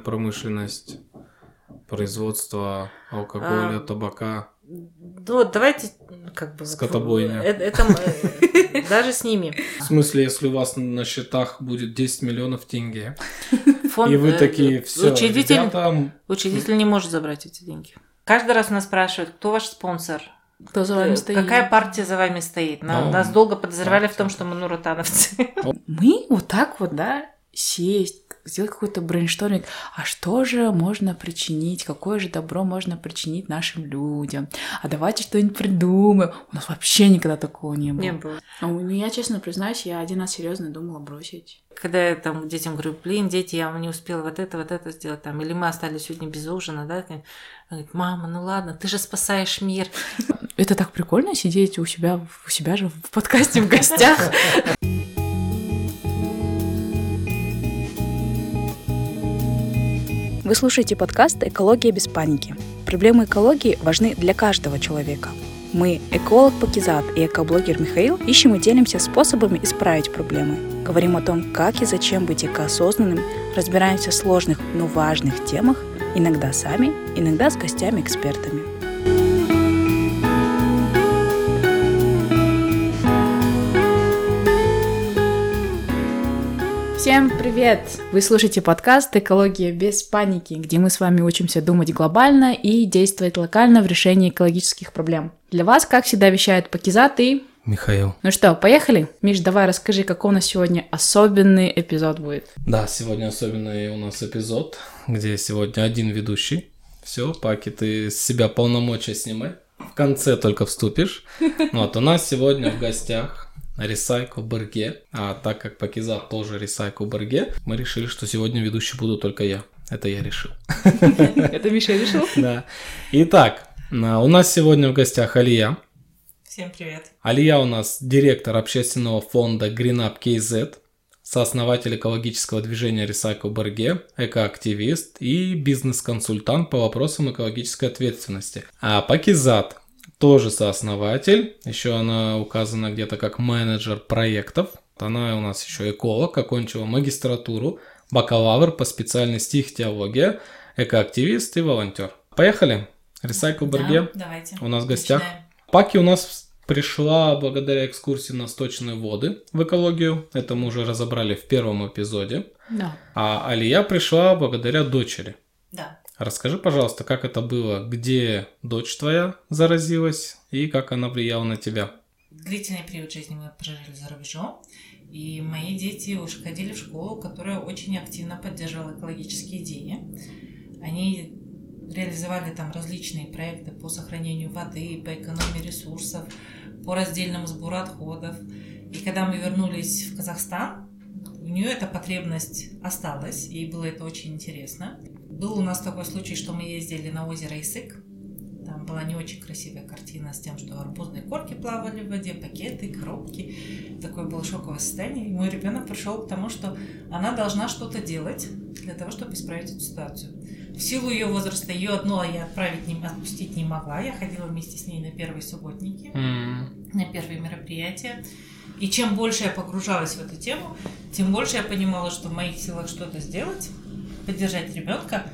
Промышленность, производство алкоголя, А, табака. Ну, вот давайте как бы... вот, Скотобойня. э, Это, э, даже с ними. В смысле, если у вас на счетах будет 10 миллионов тенге, Фонд, и вы э, такие, все, учредитель, ребята, учредитель не может забрать эти деньги. Каждый раз нас спрашивают, кто ваш спонсор, Кто за вами стоит? какая партия за вами стоит. На- Ну, Нас долго подозревали в партия. том, что мы нуротановцы. Мы вот так вот, да, сесть, сделать какой-то brainstorming. А что же можно причинить? Какое же добро можно причинить нашим людям? А давайте что-нибудь придумаем. У нас вообще никогда такого не было. Не было. А у меня, честно признаюсь, я один раз серьезно думала бросить. Когда я там детям говорю, блин, дети, я вам не успела вот это, вот это сделать, там, или мы остались сегодня без ужина, да, они говорят, мама, ну ладно, ты же спасаешь мир. Это так прикольно сидеть у себя, у себя же в подкасте в гостях. Вы слушаете подкаст «Экология без паники». Проблемы экологии важны для каждого человека. Мы, эколог Пакизат и экоблогер Михаил, ищем и делимся способами исправить проблемы. Говорим о том, как и зачем быть экоосознанным, разбираемся в сложных, но важных темах, иногда сами, иногда с гостями-экспертами. Всем привет! Вы слушаете подкаст «Экология без паники», где мы с вами учимся думать глобально и действовать локально в решении экологических проблем. Для вас, как всегда, вещает Пакизат и... Михаил. Ну что, поехали? Миш, давай расскажи, какой у нас сегодня особенный эпизод будет. Да, сегодня особенный у нас эпизод, где сегодня один ведущий. Все, Паки, ты с себя полномочия снимай. В конце только вступишь. Вот, у нас сегодня в гостях Recycle Берге. А так как Пакизат тоже Recycle Берге, мы решили, что сегодня ведущий буду только я. Это я решил. Это Миша решил? Да. Итак, на- у нас сегодня в гостях Алия. Всем привет. Алия у нас директор общественного фонда GreenUp KZ, сооснователь экологического движения Recycle Берге, экоактивист и бизнес-консультант по вопросам экологической ответственности. А Пакизат тоже сооснователь, еще она указана где-то как менеджер проектов. Она у нас еще эколог, окончила магистратуру, бакалавр по специальности ихтиология, экоактивист и волонтер. Поехали! Recycle Берге. давайте. у нас в гостях. Паки у нас пришла благодаря экскурсии на сточные воды в экологию. Это мы уже разобрали в первом эпизоде. Да. А Алия пришла благодаря дочери. Да. Расскажи, пожалуйста, как это было, где дочь твоя заразилась и как она влияла на тебя. Длительный период жизни мы прожили за рубежом, и мои дети уже ходили в школу, которая очень активно поддерживала экологические идеи. Они реализовали там различные проекты по сохранению воды, по экономии ресурсов, по раздельному сбору отходов. И когда мы вернулись в Казахстан, у нее эта потребность осталась, ей было это очень интересно. Был у нас такой случай, что мы ездили на озеро Исык, там была не очень красивая картина с тем, что арбузные корки плавали в воде, пакеты, коробки. Такое было шоковое состояние. И мой ребенок пришел к тому, что она должна что-то делать для того, чтобы исправить эту ситуацию. В силу ее возраста ее одну я отправить не, отпустить не могла. Я ходила вместе с ней на первые субботники, на первые мероприятия. И чем больше я погружалась в эту тему, тем больше я понимала, что в моих силах что-то сделать, поддержать ребенка,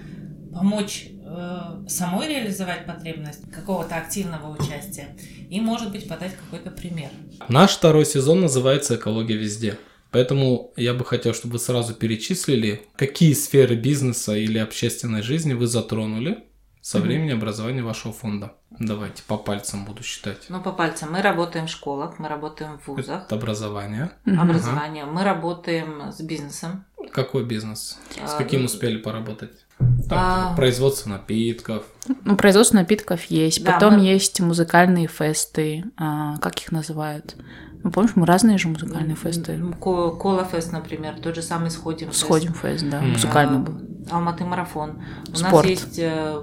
помочь э, самой реализовать потребность какого-то активного участия и, может быть, подать какой-то пример. Наш второй сезон называется «Экология везде». Поэтому я бы хотел, чтобы вы сразу перечислили, какие сферы бизнеса или общественной жизни вы затронули со времени образования вашего фонда. Давайте по пальцам буду считать. Ну, по пальцам. Мы работаем в школах, мы работаем в вузах, Это образование. Мгм. образование, мы работаем с бизнесом. Какой бизнес? С А, каким ну, успели поработать? Так, а- производство напитков. Ну, производство напитков есть. Да, Потом мы- есть музыкальные фесты. а, как их называют? Ну, помнишь, мы разные же музыкальные фесты. Кола фест, например, тот же самый Сходим фест. Сходим фест, да, Мгм. музыкальный А, был. Алматы марафон. У Спорт. нас есть э,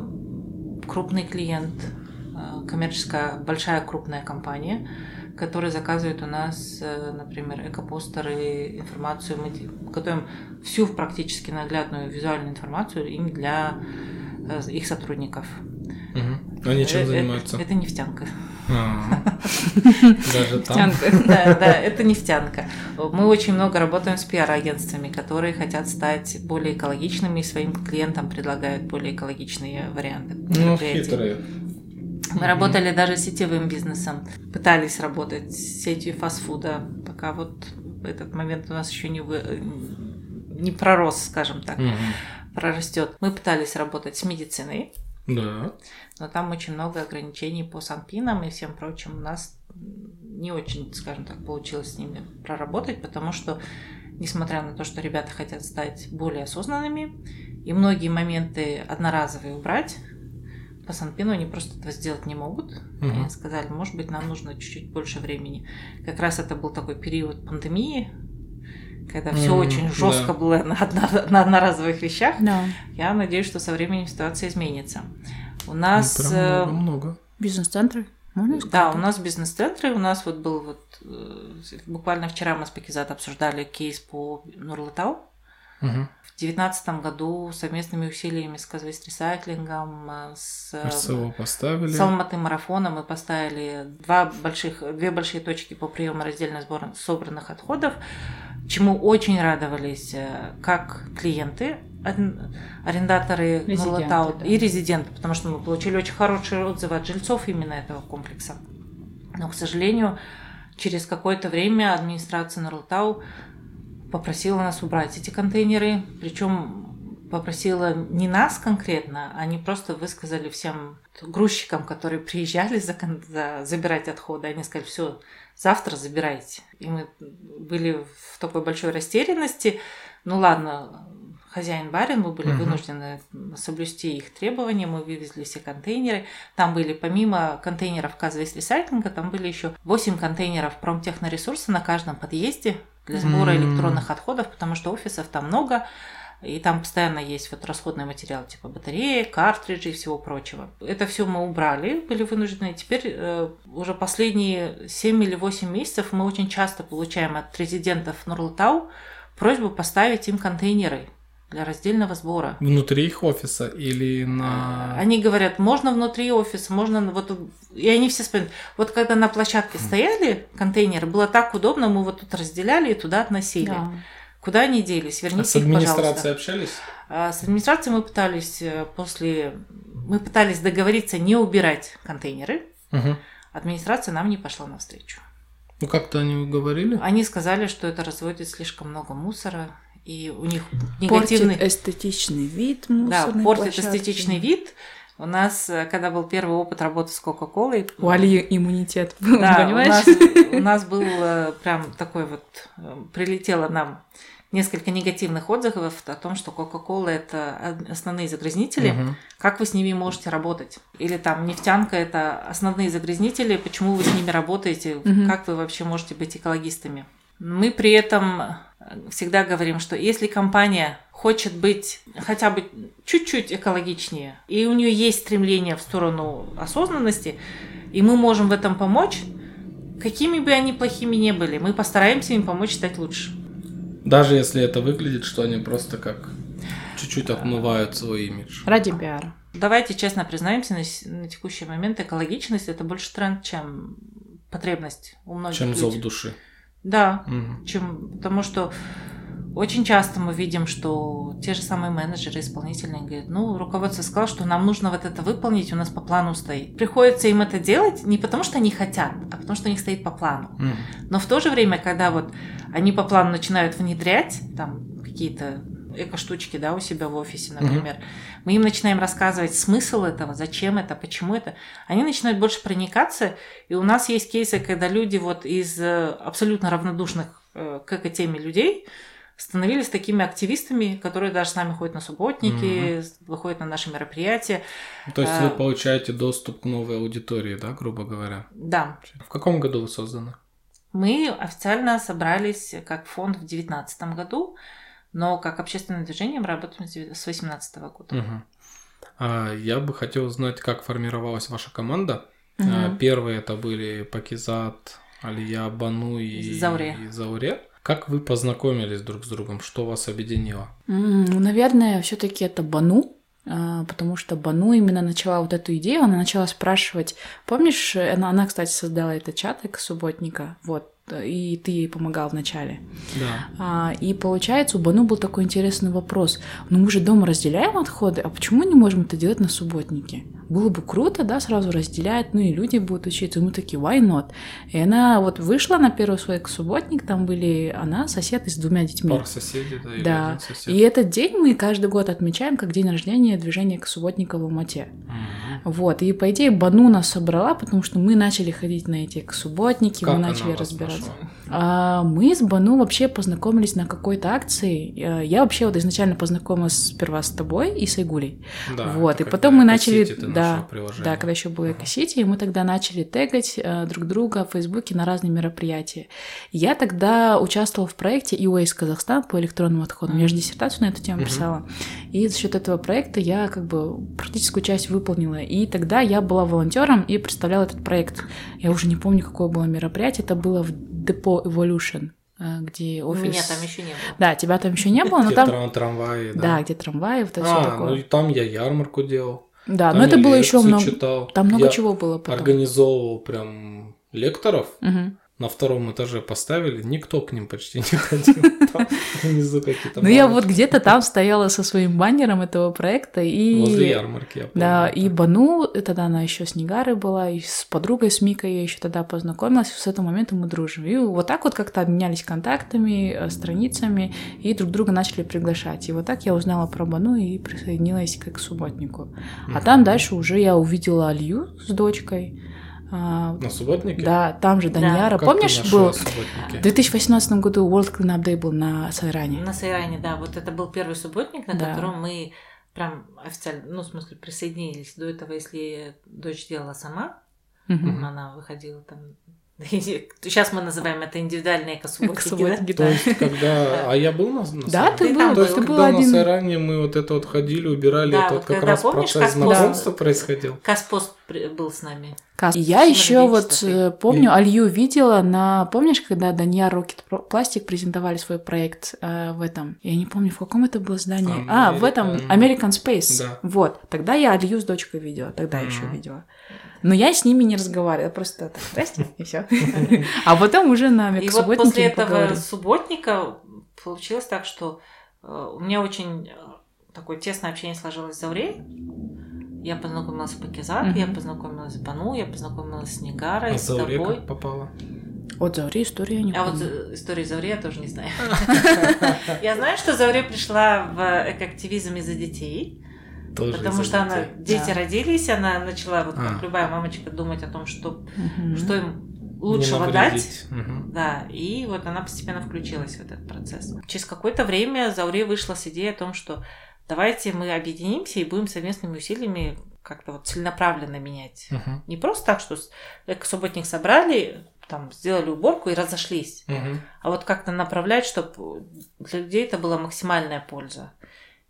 крупный клиент, э, коммерческая большая крупная компания, которая заказывает у нас, э, например, экопостеры, информацию. Мы готовим всю практически наглядную визуальную информацию им для э, их сотрудников. Мгм. Они чем Э, занимаются? Это нефтянка. А, Даже там? Да, да, это нефтянка. Мы очень много работаем с пиар-агентствами, которые хотят стать более экологичными и своим клиентам предлагают более экологичные варианты. Ну, хитрые. Мы работали даже с сетевым бизнесом, пытались работать с сетью фастфуда, пока вот этот момент у нас еще не, вы- не пророс, скажем так, Мгм. прорастет. Мы пытались работать с медициной, Да. но там очень много ограничений по санпинам и всем прочим. У нас не очень, скажем так, получилось с ними проработать, потому что, несмотря на то, что ребята хотят стать более осознанными, и многие моменты одноразовые убрать, по санпину они просто этого сделать не могут. И Мгм. Они сказали, может быть, нам нужно чуть-чуть больше времени. Как раз это был такой период пандемии, когда все М, очень жестко да. было на, одно- на одноразовых вещах. Да. Я надеюсь, что со временем ситуация изменится. У Ну, нас... прям э, много-много. Бизнес-центры? Можно сказать? Да, у нас бизнес-центры, у нас вот был вот... э, Буквально вчера мы с Пакизат обсуждали кейс по Нурлатау. В девятнадцатом году совместными усилиями с Казвест Ресайклингом, э, с э, РСО поставили. с Алматы марафоном мы поставили два больших, две большие точки по приему раздельно сбор- собранных отходов, чему очень радовались э, как клиенты, арен- арендаторы Нурлатау да. и резиденты, потому что мы получили очень хорошие отзывы от жильцов именно этого комплекса. Но, к сожалению, через какое-то время администрация Нурлатау попросила нас убрать эти контейнеры, причем попросила не нас конкретно, они просто высказали всем грузчикам, которые приезжали за, за- забирать отходы, они сказали, все, завтра забирайте. И мы были в такой большой растерянности. Ну ладно, хозяин барин, мы были Мгм. вынуждены соблюсти их требования, мы вывезли все контейнеры. Там были помимо контейнеров Казвейс ресайклинга, там были еще 8 контейнеров промтехноресурса на каждом подъезде для сбора М. электронных отходов, потому что офисов там много, и там постоянно есть вот расходный материал типа батареи, картриджи и всего прочего. Это все мы убрали, были вынуждены. Теперь э, уже последние 7 или 8 месяцев мы очень часто получаем от резидентов Нурлтау просьбу поставить им контейнеры для раздельного сбора. Внутри их офиса или на... Они говорят, можно внутри офиса, можно вот и они все вспоминают. Вот когда на площадке стояли контейнеры, было так удобно, мы вот тут разделяли и туда относили. Да. Куда они делись? А Верните с их, администрацией пожалуйста. общались? А С администрацией мы пытались э, после... Мы пытались договориться не убирать контейнеры. Мгм. Администрация нам не пошла навстречу. Ну, как-то они говорили? Они сказали, что это разводит слишком много мусора, и у них Портит негативный... эстетичный вид Да, портит площадки. эстетичный вид. У нас, э, когда был первый опыт работы с Кока-Колой... У Али иммунитет был, Да, у понимаешь? нас, у нас был э, прям такой вот... э, Прилетело нам несколько негативных отзывов о том, что Кока-Кола – это основные загрязнители. Мгм. Как вы с ними можете работать? Или там нефтянка – это основные загрязнители, почему вы с ними работаете? Мгм. Как вы вообще можете быть экологистами? Мы при этом э, всегда говорим, что если компания хочет быть хотя бы чуть-чуть экологичнее, и у нее есть стремление в сторону осознанности, и мы можем в этом помочь, какими бы они плохими не были, мы постараемся им помочь стать лучше. Даже если это выглядит, что они просто как чуть-чуть отмывают свой имидж. Ради пиара. Давайте честно признаемся, на, на текущий момент экологичность это больше тренд, чем потребность у многих Чем людей. зов души. Да, Мгм. чем, потому что очень часто мы видим, что те же самые менеджеры исполнительные говорят, ну, руководство сказало, что нам нужно вот это выполнить, у нас по плану стоит. Приходится им это делать не потому, что они хотят, а потому, что у них стоит по плану. Мгм. Но в то же время, когда вот они по плану начинают внедрять там какие-то эко-штучки, да, у себя в офисе, например, мы им начинаем рассказывать смысл этого, зачем это, почему это, они начинают больше проникаться, и у нас есть кейсы, когда люди вот из э, абсолютно равнодушных э, к эко-теме людей становились такими активистами, которые даже с нами ходят на субботники, выходят на наши мероприятия. То есть А. вы получаете доступ к новой аудитории, да, грубо говоря? Да, В каком году вы созданы? Мы официально собрались как фонд в 2019 году, но как общественное движение мы работаем с 2018 года. А, Я бы хотел узнать, как формировалась ваша команда. А, Первые это были Пакизат, Алия, Бану и Зауре. и Зауре. Как вы познакомились друг с другом? Что вас объединило? Ну, наверное, все-таки это Бану. а, потому что Бану именно начала вот эту идею, она начала спрашивать, помнишь, она, она кстати, создала этот чат субботника, вот, и ты ей помогал вначале. Да. А, и получается, у Бану был такой интересный вопрос. Ну мы же дома разделяем отходы, а почему не можем это делать на субботнике? Было бы круто, да, сразу разделять, ну и люди будут учиться. И мы такие, why not? И она вот вышла на первый свой субботник, там были она, сосед и с двумя детьми. Пара соседей, да, Да. один сосед. И этот день мы каждый год отмечаем как день рождения движения к субботника в Алмате. Мгм. Вот, и по идее Бану нас собрала, потому что мы начали ходить на эти субботники, Как мы начали разбираться. нашла? А, мы с Бану вообще познакомились на какой-то акции. Э, Я вообще вот изначально познакомилась сперва с тобой и с Айгулей. Да, вот, и потом мы начали, да, да, когда еще было Экосити, мы тогда начали тегать э, друг друга в Фейсбуке на разные мероприятия. Я тогда участвовала в проекте e Казахстан по электронным отходам. Я же диссертацию на эту тему писала. И за счет этого проекта я как бы практическую часть выполнила. И тогда я была волонтером и представляла этот проект. Я уже не помню, какое было мероприятие. Это было в депо Evolution, э, где офис. Меня там еще не было. Да, тебя там еще не было, но Где там. трам- трамваи, да. Да, где трамваи, вот это все А, такое. ну и там я ярмарку делал. Да, там но это было еще много. читал. Там много Я чего было потом. Организовывал прям лекторов. Мгм. На втором этаже поставили, никто к ним почти не ходил. Там внизу какие-то Ну, я вот где-то там стояла со своим баннером этого проекта и... Возле ярмарки, я помню. Да, и Бану, тогда она еще с Нигарой была, и с подругой, с Микой я еще тогда познакомилась, с этого момента мы дружим. И вот так вот как-то обменялись контактами, э, страницами, и друг друга начали приглашать. И вот так я узнала про Бану и присоединилась к субботнику. А там дальше уже я увидела Алью с дочкой. А, На субботнике? Да, там же Да. Даньяра. Как Помнишь, был... В субботники? 2018 году World Cleanup Day был на Сайране. На Сайране, да, вот это был первый субботник, на Да. котором мы прям официально, ну, в смысле, присоединились. До этого, если дочь делала сама, Мгм. она выходила там... Сейчас мы называем это индивидуальные экосубботники, да? То есть, когда... А я был на, на Да, ты был, То есть, когда на. Сайране мы вот это вот ходили, убирали, это вот как раз помнишь, процесс как знакомства происходил. Каспост был с нами. И я еще вот э, помню, Алью видела на... Помнишь, когда Данья Рокет Пластик презентовали свой проект э, в этом? Я не помню, в каком это было здании. А, в этом American- American Space. Да. Вот. Тогда я Алью с дочкой видела. Тогда еще видела. Но я с ними не разговаривала. Просто так, здрасте, и все. А потом уже на И вот после этого субботника получилось так, что э, у меня очень э, такое тесное общение сложилось с Заврей. Я познакомилась с Пакизат, я Мгм. познакомилась с Бану, я познакомилась с Негарой, А с Зауре тобой. как попала? Вот Заври история я не А вот помню. э, историю Завре я тоже не знаю. Я знаю, что Завре пришла в экоактивизм из-за детей, Тоже потому что она дети Да. родились, она начала, вот А. как любая мамочка, думать о том, что, Мгм. что им лучшего дать. Мгм. Да, и вот она постепенно включилась в этот процесс. Через какое-то время Зауре вышла с идеей о том, что давайте мы объединимся и будем совместными усилиями как-то вот целенаправленно менять. Мгм. Не просто так, что с- эко-субботник собрали, там, сделали уборку и разошлись, Мгм. а вот как-то направлять, чтобы для людей это была максимальная польза.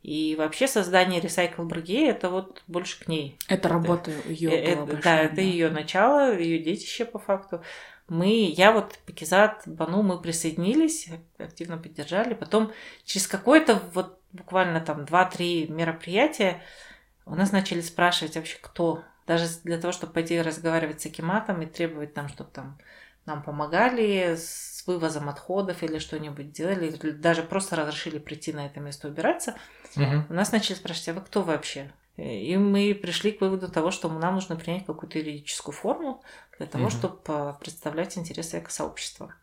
И вообще создание Recycle Бригей это вот больше к ней. Это работа ее Э, была э, большая, Да, это ее начало, ее детище по факту. Мы, я вот, Пакизат, Бану, мы присоединились, активно поддержали. Потом через какое-то вот буквально там 2-3 мероприятия у нас начали спрашивать вообще кто. Даже для того, чтобы пойти разговаривать с Акиматом и требовать там, чтобы там нам помогали с вывозом отходов или что-нибудь делали, или даже просто разрешили прийти на это место убираться. Мгм. У нас начали спрашивать, а вы кто вообще? И мы пришли к выводу того, что нам нужно принять какую-то юридическую форму для того, Мгм. чтобы представлять интересы экосообщества.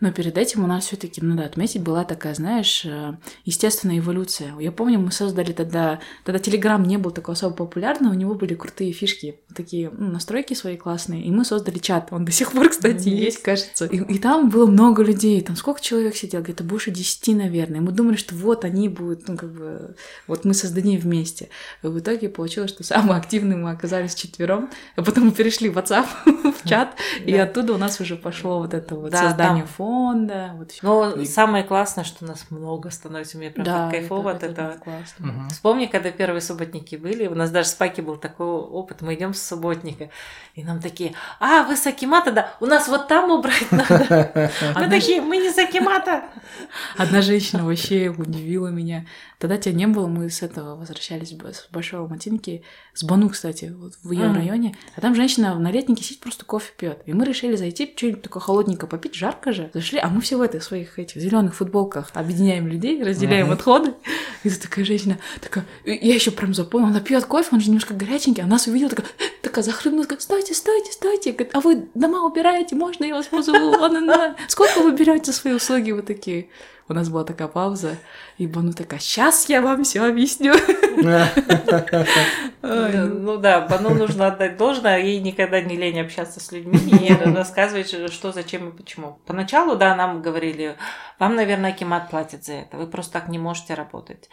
Но перед этим у нас все-таки, надо отметить, была такая, знаешь, э, естественная эволюция. Я помню, мы создали тогда, тогда Телеграм не был такой особо популярный, у него были крутые фишки, такие ну, настройки свои классные, и мы создали чат. Он до сих пор, кстати, Есть. есть, кажется. И, и там было много людей, там сколько человек сидел, где-то больше десяти, наверное. И мы думали, что вот они будут, ну как бы, вот мы создадим вместе. И в итоге получилось, что самые активные мы оказались четвером, а потом мы перешли в WhatsApp, в чат, и Да. оттуда у нас уже пошло вот это вот Да, создание там- фонда. Вот. Но И- самое классное, что нас много становится. Мне прям так кайфово от это этого. классно. Мгм. Вспомни, когда первые субботники были, у нас даже с Паки был такой опыт. Мы идем субботника. И нам такие, а, вы с Акимата, да, у нас вот там убрать надо. Мы такие, мы не с Акимата. Одна женщина вообще удивила меня. Тогда тебя не было, мы с этого возвращались с Большого Матинки, с Бану, кстати, вот в ее районе. А там женщина на летнике сидит, просто кофе пьет. И мы решили зайти, что-нибудь такое холодненько попить, жарко же. Зашли, а мы все в этих своих этих зеленых футболках объединяем людей, разделяем отходы. И такая женщина, такая, я еще прям запомнила, она пьет кофе, он же немножко горяченький, а нас увидела, такая, такая захлебнулась, такая, стойте, стойте, стойте. Говорит, а вы дома убираете, можно я вас позову? Сколько вы берете свои услуги вот такие? У нас была такая пауза, и Бану такая, сейчас я вам все объясню. Ну да, Бану нужно отдать должное, ей никогда не лень общаться с людьми и рассказывать, что, зачем и почему. Поначалу, да, нам говорили, вам, наверное, Кимат платит за это, вы просто так не можете работать.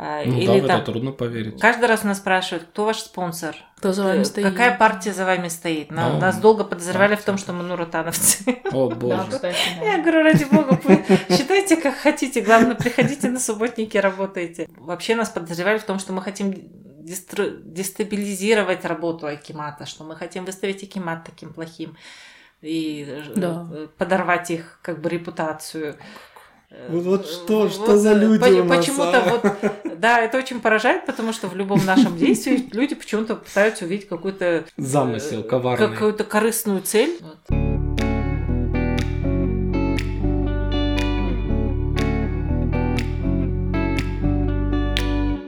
А, ну, Или да, там, это трудно поверить. Каждый раз нас спрашивают, кто ваш спонсор? Кто за вами э, стоит? Какая партия за вами стоит? Нам, ну, нас долго подозревали в том, что мы нуротановцы. О, боже. Я говорю, ради бога, считайте, как хотите. Главное, приходите на субботники, работайте. Вообще нас подозревали в том, что мы хотим дестабилизировать работу Акимата, что мы хотим выставить Акимат таким плохим и э, да. подорвать их как бы репутацию. Вот, вот что, вот, что за люди по, у нас, Почему-то а? вот, да, это очень поражает, потому что в любом нашем действии люди почему-то пытаются увидеть какой-то... Замысел коварный. Какую-то корыстную цель. Вот.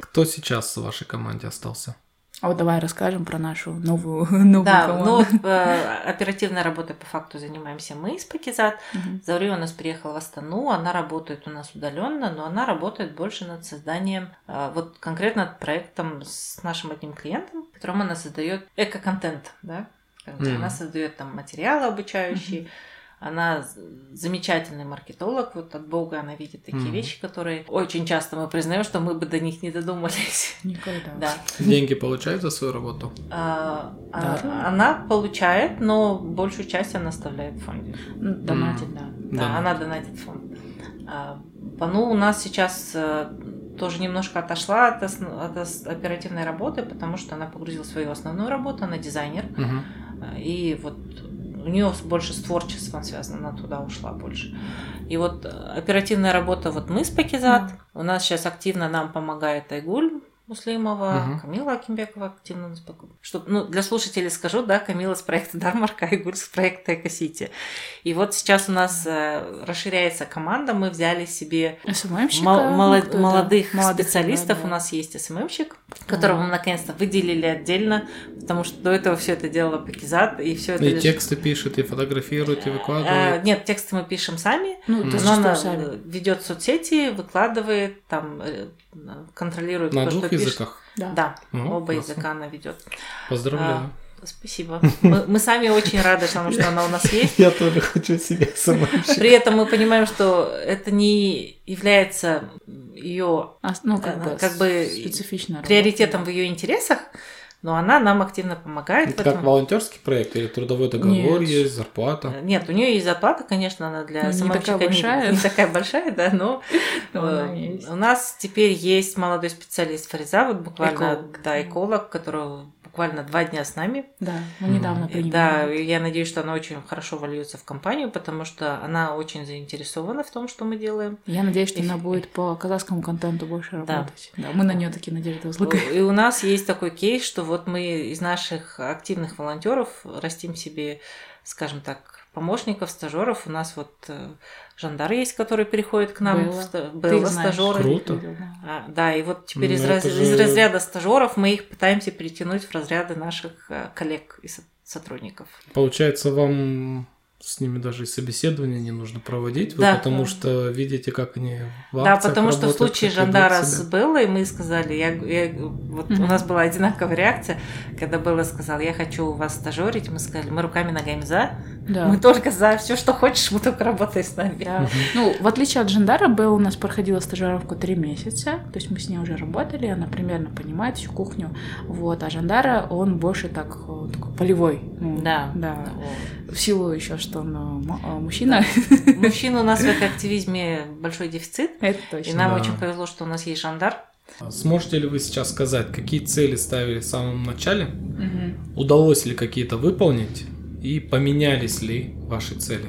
Кто сейчас в вашей команде остался? А вот давай расскажем про нашу новую, новую да, команду. Ну, э, оперативной работой по факту занимаемся мы из Пакизат. Угу. Заври у нас приехала в Астану, она работает у нас удаленно, но она работает больше над созданием, э, вот конкретно над проектом с нашим одним клиентом, которому она создает эко-контент, да? Mm. Она создает там материалы обучающие. Mm-hmm она замечательный маркетолог, вот от Бога она видит такие mm вещи, которые очень часто мы признаем, что мы бы до них не додумались. Никогда. Да. Деньги получает за свою работу? А, да. а, она получает, но большую часть она оставляет в фонде. Донатит, mm да. Да, да, она донатит фонд. А, ну, у нас сейчас э, тоже немножко отошла от, от оперативной работы, потому что она погрузила свою основную работу, она дизайнер. Угу. И вот у нее больше с творчеством связано, она туда ушла больше. И вот э, оперативная работа, вот мы с Пакизат, mm. у нас сейчас активно нам помогает Айгуль, Муслимова, угу. Камила Акимбекова активно нас Чтобы, ну, для слушателей скажу, да, Камила с проекта Дармарка и Гуль с проекта Экосити. И вот сейчас у нас э, расширяется команда, мы взяли себе мол- молод- молодых, молодых специалистов, да, да. у нас есть СММщик, которого мы наконец-то выделили отдельно, потому что до этого все это делала Пакизат, и все это... И лишь... тексты пишет, и фотографирует, и выкладывает. А, нет, тексты мы пишем сами, ну, но она ведет соцсети, ведет там э, контролирует На то, двух что языках? Пишет. Да, ну, оба классно. языка она ведет. Поздравляю. А, спасибо. Мы, мы сами очень рады, потому что она у нас есть. Я тоже хочу себе сама. При этом мы понимаем, что это не является ее а, ну, как, э, бы, как бы приоритетом в ее интересах, но она нам активно помогает. Это как волонтерский проект или трудовой договор Нет. есть, зарплата? Э, нет, у нее есть зарплата, конечно, она для ну, не такая большая. Не, не такая большая, да, но, э, у нас теперь есть молодой специалист Фариза, вот буквально, да, эколог, который буквально два дня с нами. Да, мы недавно приняли. Да, я надеюсь, что она очень хорошо вольется в компанию, потому что она очень заинтересована в том, что мы делаем. Я надеюсь, что и... она будет по казахскому контенту больше работать. Да, да мы на нее такие надежды возлагаем. И у нас есть такой кейс, что вот мы из наших активных волонтеров растим себе, скажем так, помощников, стажеров. У нас вот э, Жандар есть, который переходит к нам. Белла, Белла стажеры. Круто. А, да, и вот теперь ну, из, раз... же... из разряда стажеров мы их пытаемся перетянуть в разряды наших э, коллег и сотрудников. Получается, вам с ними даже и собеседование не нужно проводить, да. потому что видите, как они в Да, потому что в случае Жандара с Беллой мы сказали, я, я, вот mm-hmm. у нас была одинаковая реакция, когда Белла сказала, я хочу у вас стажерить, мы сказали, мы руками ногами за, да. мы только за, все, что хочешь, мы только работай с нами. Да. Mm-hmm. Ну, в отличие от Жандара, Белла у нас проходила стажировку три месяца, то есть мы с ней уже работали, она примерно понимает всю кухню, вот, а Жандара, он больше так, такой полевой. Ну, да. Да. В силу еще, что он а, мужчина. Да. Мужчин у нас в активизме большой дефицит. Это точно. И нам да. очень повезло, что у нас есть жандар. Сможете ли вы сейчас сказать, какие цели ставили в самом начале? Угу. удалось ли какие-то выполнить и поменялись ли ваши цели?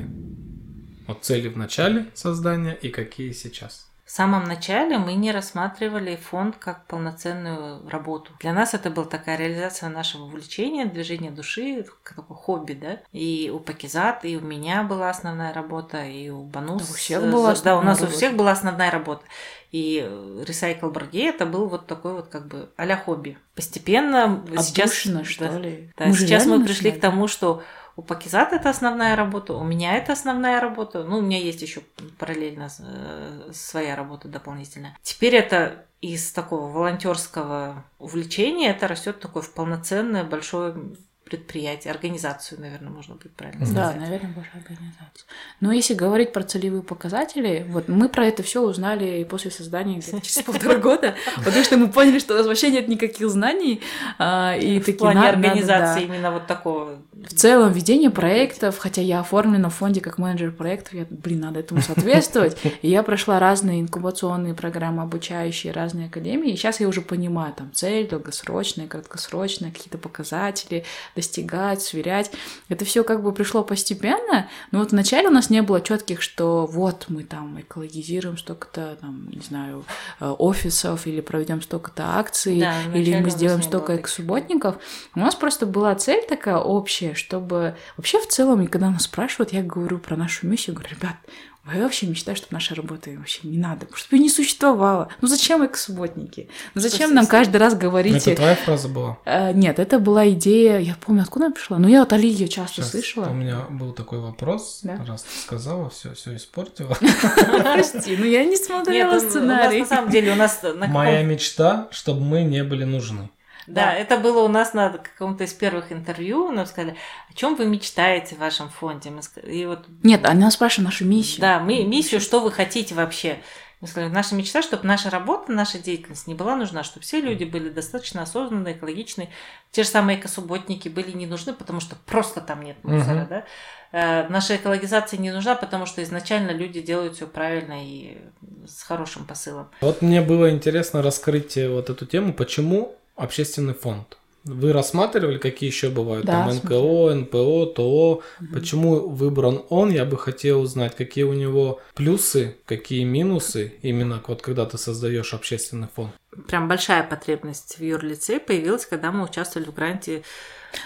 Вот цели в начале создания и какие сейчас? В самом начале мы не рассматривали фонд как полноценную работу. Для нас это была такая реализация нашего увлечения, движения души, такое хобби, да. И у Пакизат, и у меня была основная работа, и у Банус. Да, у всех была Да, у нас работа. у всех была основная работа. И Recycle Барге это был вот такой вот как бы а хобби. Постепенно сейчас... Отдушина, что да, ли? Да, Мы сейчас мы пришли к начинали. тому, что у Пакизат это основная работа, у меня это основная работа. Ну, у меня есть еще параллельно э, своя работа дополнительная. Теперь это из такого волонтерского увлечения это растет такое в полноценное большое предприятие, организацию, наверное, можно будет правильно Мгм. Да, сказать. наверное, большая организация. Но если говорить про целевые показатели, вот мы про это все узнали после создания через полтора года, потому что мы поняли, что у нас вообще нет никаких знаний. а, И в плане «На- надо, организации да». именно вот такого. В целом, ведение проектов, хотя я оформлена в фонде как менеджер проектов, я, блин, надо этому соответствовать. И я прошла разные инкубационные программы, обучающие разные академии. И сейчас я уже понимаю, там, цель долгосрочная, краткосрочная, какие-то показатели, достигать, сверять. Это все как бы пришло постепенно, но вот вначале у нас не было четких, что вот мы там экологизируем столько-то, там, не знаю, э, офисов или проведем столько-то акций, Да, или мы сделаем не было столько таких. экосубботников. У нас просто была цель такая общая, чтобы вообще в целом, и когда нас спрашивают, я говорю про нашу миссию, говорю, ребят, вы вообще мечтаю, чтобы наша работа вообще не надо, чтобы ее не существовало. Ну зачем экосубботники? Ну зачем нам каждый раз говорить... Это твоя фраза была? Э, Нет, это была идея, я помню, откуда она пришла. Ну, я от Али ее часто Сейчас слышала. У меня был такой вопрос, Да. раз ты сказала, все, все испортила. Прости, ну я не смотрела у- у нас сценарий. на самом деле у нас на Моя мечта, чтобы мы не были нужны. Да, это было у нас на каком-то из первых интервью. Нам сказали, о чем вы мечтаете в вашем фонде? Мы ска- И вот Нет, она спрашивает нашу миссию. Да, мы, миссию, что вы хотите вообще. Мы сказали, наша мечта, чтобы наша работа, наша деятельность не была нужна, чтобы все люди были достаточно осознанные, экологичные. Те же самые экосубботники были не нужны, потому что просто там нет мусора, Мгм. да. Э, Наша экологизация не нужна, потому что изначально люди делают все правильно и с хорошим посылом. Вот мне было интересно раскрыть вот эту тему, почему общественный фонд? Вы рассматривали, какие еще бывают? Да, Там НКО, НПО, ТО. Мгм. Почему выбран он? Я бы хотел узнать, какие у него плюсы, какие минусы, именно вот когда ты создаешь общественный фонд. Прям большая потребность в юрлице появилась, когда мы участвовали в гранте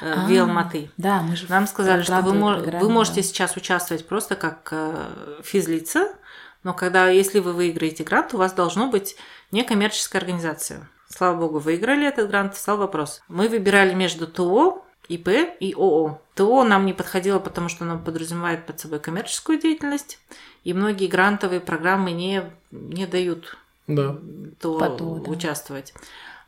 э, А. Да, мы же Нам сказали, что вы, программе, вы можете да. сейчас участвовать просто как э, физлица, но когда, если вы выиграете грант, у вас должно быть некоммерческая организация. Слава богу, выиграли этот грант, стал вопрос. Мы выбирали между ТО, ИП и ООО. ТО нам не подходило, потому что оно подразумевает под собой коммерческую деятельность, и многие грантовые программы не, не дают Да. ТО По ТО, да. участвовать.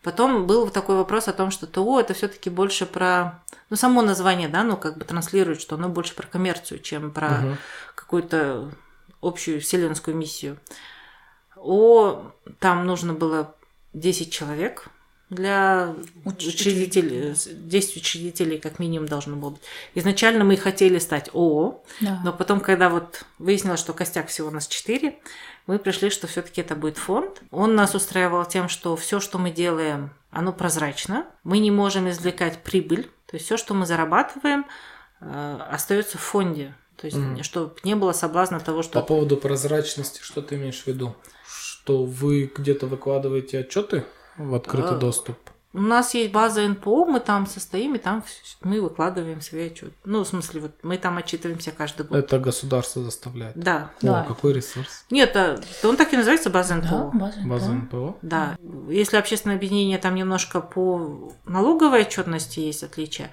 Потом был такой вопрос о том, что ТО это все-таки больше про, ну само название, да, ну как бы транслирует, что оно больше про коммерцию, чем про Мгм. какую-то общую вселенскую миссию. О, там нужно было 10 человек для учредителей, 10 учредителей как минимум должно было быть. Изначально мы хотели стать ООО, Да. но потом, когда вот выяснилось, что костяк всего у нас 4, мы пришли, что все-таки это будет фонд. Он нас устраивал тем, что все, что мы делаем, оно прозрачно. Мы не можем извлекать прибыль. То есть все, что мы зарабатываем, э, остается в фонде. То есть, Мгм. чтобы не было соблазна того, По что поводу прозрачности, что ты имеешь в виду? Что вы где-то выкладываете отчеты в открытый А, доступ? у нас есть база НПО, мы там состоим, и там мы выкладываем свои отчеты. Ну, в смысле, вот мы там отчитываемся каждый год. Это государство заставляет. Да. Да. О, какой ресурс? Нет, а, он так и называется база Да, НПО. база База НПО. НПО? Да. Если общественное объединение, там немножко по налоговой отчетности есть отличия.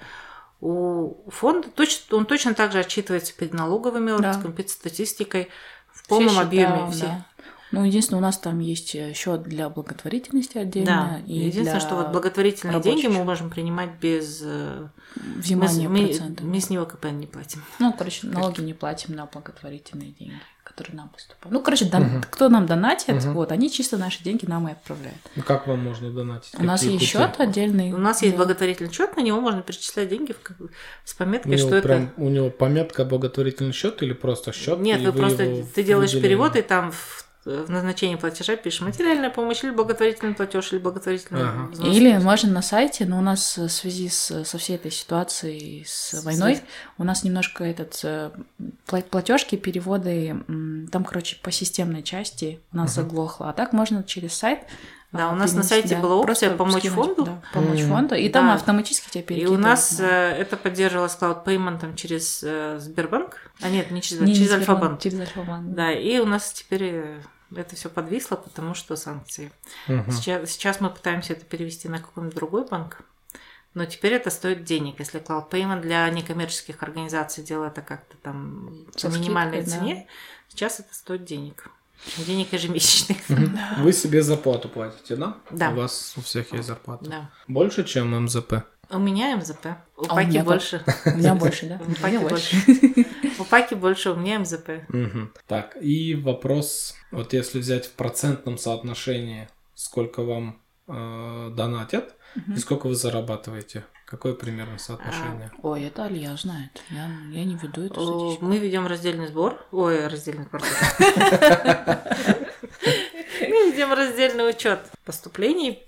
У фонда точно, он точно так же отчитывается перед налоговыми органами, перед статистикой в полном Все объеме. счета, все. да. Ну, единственное, у нас там есть счет для благотворительности Да. отдельно. и Единственное, для что вот благотворительные рабочих деньги мы можем принимать без... э, Мы, взимания мы, процентов. мы с него КПН не платим. Ну, короче, налоги не платим на благотворительные деньги, которые нам поступают. Ну, короче, дон- Мгм. кто нам донатит, Мгм. вот, они чисто наши деньги нам и отправляют. Ну, Как вам можно донатить? У нас Какие типа есть счет отдельный. У нас есть Да. благотворительный счет, на него можно перечислять деньги в с У пометкой, него что прям это... у него пометка благотворительный счет или просто счет? Нет, вы просто ты делаешь выделили? перевод, и там в в назначении платежа пишешь материальная помощь или благотворительный платеж или благотворительный Ага. взнос. Или можно на сайте, но у нас в связи с, со всей этой ситуацией с войной, у нас немножко этот э, пла- платежки, переводы, там, короче, по системной части у нас заглохло. А так можно через сайт. Да, а, у нас на сайте да, была опция «Помочь скинуть, фонду». да, помочь Мгм. фонду, и там Да. автоматически тебя И перекидывают. у нас да. э, это поддерживалось Cloud Payment через э, Сбербанк. А нет, не через, Не через Сбербанк, Альфа-банк. Через Альфа-банк. Да, и у нас теперь э, это все подвисло, потому что санкции. Мгм. Сейчас, сейчас мы пытаемся это перевести на какой-нибудь другой банк. Но теперь это стоит денег. Если Cloud Payment для некоммерческих организаций делает это как-то там Со по минимальной скидкой, цене, сейчас это стоит денег. Денег ежемесячных. Мгм. Вы себе зарплату платите, да? Да. У вас у всех есть зарплата. Да. Больше, чем МЗП? У меня МЗП. У А у Паки меня бо- больше. У меня больше, да? У У Паки больше. У Паки больше, у меня МЗП. Так, и вопрос, вот если взять в процентном соотношении, сколько вам э, донатят и сколько вы зарабатываете? Какое примерно соотношение? Ой, это Алия знает. Я, я не веду эту О, статистику. Мы ведем раздельный сбор. Ой, раздельный сбор. Мы ведем раздельный учет поступлений.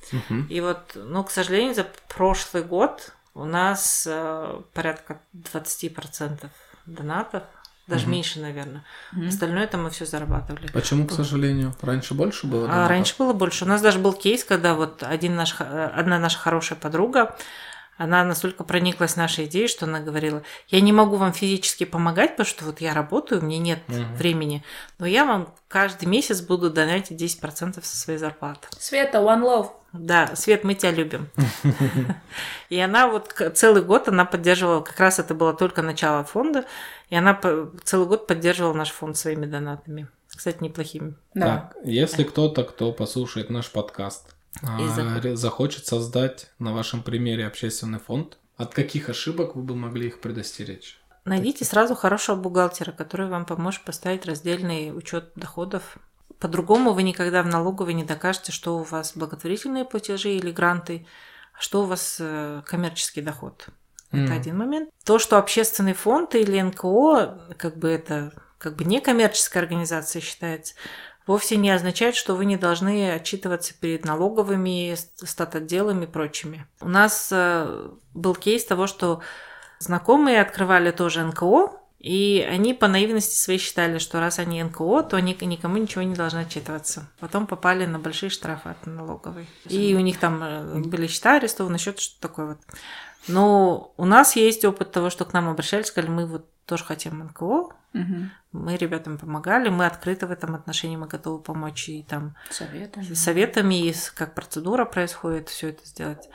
И вот, ну, к сожалению, за прошлый год у нас э, порядка 20% донатов, даже меньше, наверное. Остальное это мы все зарабатывали. Почему, к сожалению? Раньше больше было? А раньше было больше. У нас даже был кейс, когда вот один наш, э, одна наша хорошая подруга, она настолько прониклась нашей идеей, что она говорила, я не могу вам физически помогать, потому что вот я работаю, мне нет Мгм. времени, но я вам каждый месяц буду донатить 10% со своей зарплаты. Света, one love. Да, Свет, мы тебя любим. И она вот целый год она поддерживала, как раз это было только начало фонда, и она целый год поддерживала наш фонд своими донатами. Кстати, неплохими. Да. Так, если кто-то, кто послушает наш подкаст, а, захочет. создать на вашем примере общественный фонд, от каких ошибок вы бы могли их предостеречь? Найдите сразу хорошего бухгалтера, который вам поможет поставить раздельный учет доходов. По-другому вы никогда в налоговой не докажете, что у вас благотворительные платежи или гранты, а что у вас э, коммерческий доход. Это Мгм. один момент. То, что общественный фонд или НКО, как бы это как бы некоммерческая организация считается, вовсе не означает, что вы не должны отчитываться перед налоговыми, ст- статотделами и прочими. У нас э, был кейс того, что знакомые открывали тоже НКО, и они по наивности своей считали, что раз они НКО, то они никому ничего не должны отчитываться. Потом попали на большие штрафы от налоговой. И у них там э, были счета арестованы, счет что такое вот. Но у нас есть опыт того, что к нам обращались, сказали, мы вот тоже хотим НКО, Мгм. мы ребятам помогали, мы открыты в этом отношении, мы готовы помочь и там Советами. с советами, и как процедура происходит, все это сделать.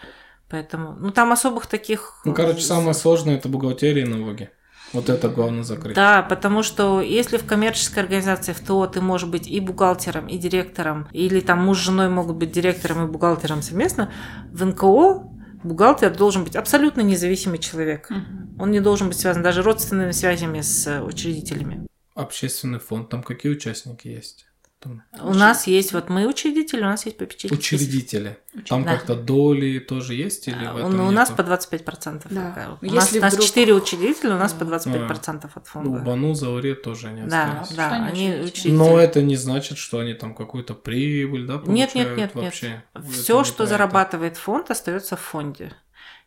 Поэтому, ну там особых таких... Ну, короче, самое сложное это бухгалтерия и налоги. Вот это главное закрыть. Да, потому что если в коммерческой организации в ТО ты можешь быть и бухгалтером, и директором, или там муж с женой могут быть директором и бухгалтером совместно, в НКО бухгалтер должен быть абсолютно независимый человек. Мгм. Он не должен быть связан даже родственными связями с э, учредителями. Общественный фонд, там какие участники есть? Там У нас есть, вот мы учредители, у нас есть попечитель. учредители. Там Да. как-то доли тоже есть или в У, этом у нас нету? по 25%. Да. У Если нас, у нас вдруг- 4 учредителя, у нас Да. по 25% от Ну, фонда. Бану, Зауре тоже они да, остались. да, Что они учредители? учредители. Но это не значит, что они там какую-то прибыль, да, Нет, нет, получают нет, вообще. нет. Все, что это. зарабатывает фонд, остается в фонде.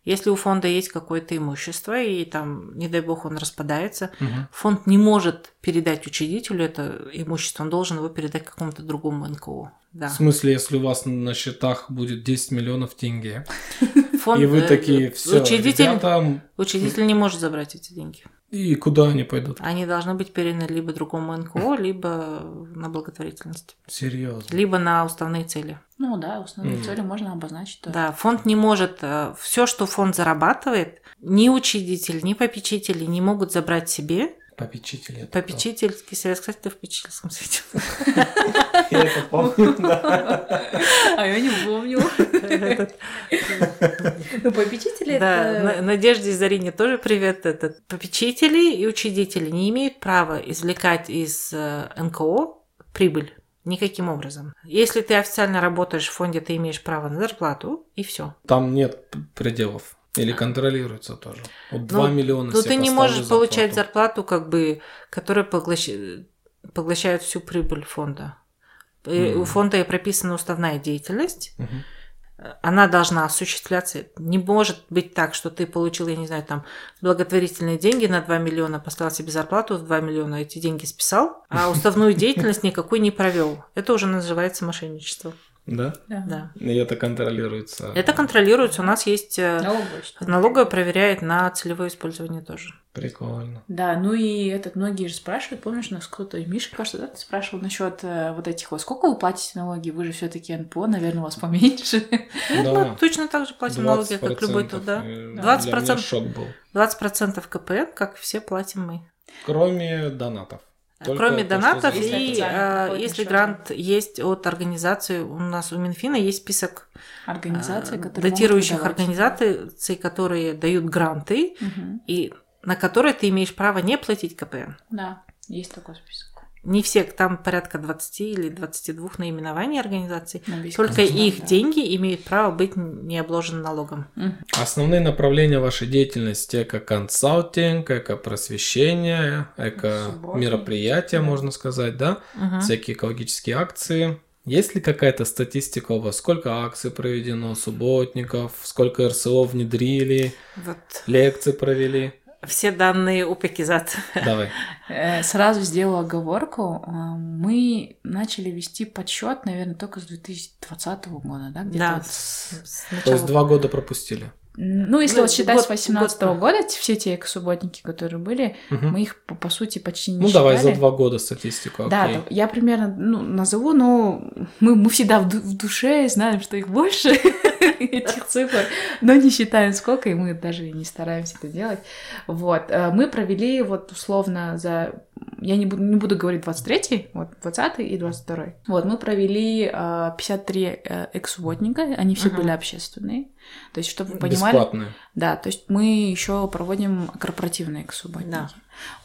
Если у фонда есть какое-то имущество, и там, не дай бог, он распадается, Мгм. фонд не может передать учредителю это имущество, он должен его передать какому-то другому НКО. Да. В смысле, если у вас на счетах будет 10 миллионов тенге, Фонд, и вы э, такие, все, учредитель, ребята, учредитель не может забрать эти деньги. и куда они пойдут? Они должны быть переданы либо другому НКО, либо на благотворительность, Серьезно. либо на уставные цели. Ну да, основные Мгм. цели можно обозначить. тоже. Да, фонд не может, все, что фонд зарабатывает, ни учредитель, ни попечители не могут забрать себе. Попечители. это Попечительский совет, кстати, ты в попечительском совете. Я это помню, да. А я не помню. Ну, попечители Да, Надежде и Зарине тоже привет. Этот. Попечители и учредители не имеют права извлекать из э, НКО прибыль никаким образом. Если ты официально работаешь в фонде, ты имеешь право на зарплату, и все. Там нет пределов. Или контролируется тоже. Вот 2 миллиона Но Ну, ты не можешь получать зарплату. зарплату, как бы, которая поглощ- поглощает всю прибыль фонда. И У фонда и прописана уставная деятельность. Мгм. Она должна осуществляться. Не может быть так, что ты получил, я не знаю, там, благотворительные деньги на 2 миллиона, поставил себе зарплату в 2 миллиона, эти деньги списал, а уставную деятельность никакой не провел. Это уже называется мошенничество. Да? Да. И это контролируется. Это контролируется. У нас есть... э, Налоговая. Налоговая проверяет на целевое использование тоже. Прикольно. Да, ну и этот многие же спрашивают, помнишь, нас кто-то, Миша, кажется, да, ты спрашивал насчет э, вот этих вот, сколько вы платите налоги? Вы же все-таки НПО, наверное, у вас поменьше. Да. Мы точно так же платим налоги, как любой 20%, туда. э, 20%. Для меня шок был. 20% КПН, как все платим мы. Кроме донатов. Только Кроме то, донатов, и э, если грант есть от организации, у нас у Минфина есть список Организации, э, датирующих организаций, которые дают гранты, Мгм. и на которые ты имеешь право не платить КПН. Да, есть такой список. Не все, там порядка 20 или 22 наименований организаций. Весь Только их да. деньги имеют право быть не обложены налогом. Основные направления вашей деятельности эко-консалтинг, эко-просвещение, эко-мероприятия, Да. можно сказать, да? Мгм. Всякие экологические акции. Есть ли какая-то статистика у вас? Сколько акций проведено, субботников, сколько РСО внедрили, Вот. лекции провели? Все данные у Пекизат. Давай. Э, Сразу сделаю оговорку. А, Мы начали вести подсчет, наверное, только с 2020 года, да? Где-то Да, вот с- с То есть начала. два года пропустили. Ну, если Ну, вот считать год- с 18 год- года, все те экосубботники, которые были, Мгм. мы их, по, по сути, почти не Ну считали. давай за два года статистику. Окей. да, я примерно ну, назову, но мы, мы всегда в, в душе знаем, что их больше, этих цифр, но не считаем сколько, и мы даже не стараемся это делать. Вот. э, Мы провели вот условно за... Я не буду, не буду говорить 23-й, вот 20-й и 22-й. Вот, мы провели э, 53 э, экс-субботника, они все Мгм. были общественные. То есть, чтобы вы понимали... Бесплатные. Да, то есть мы еще проводим корпоративные экс-субботники. Да.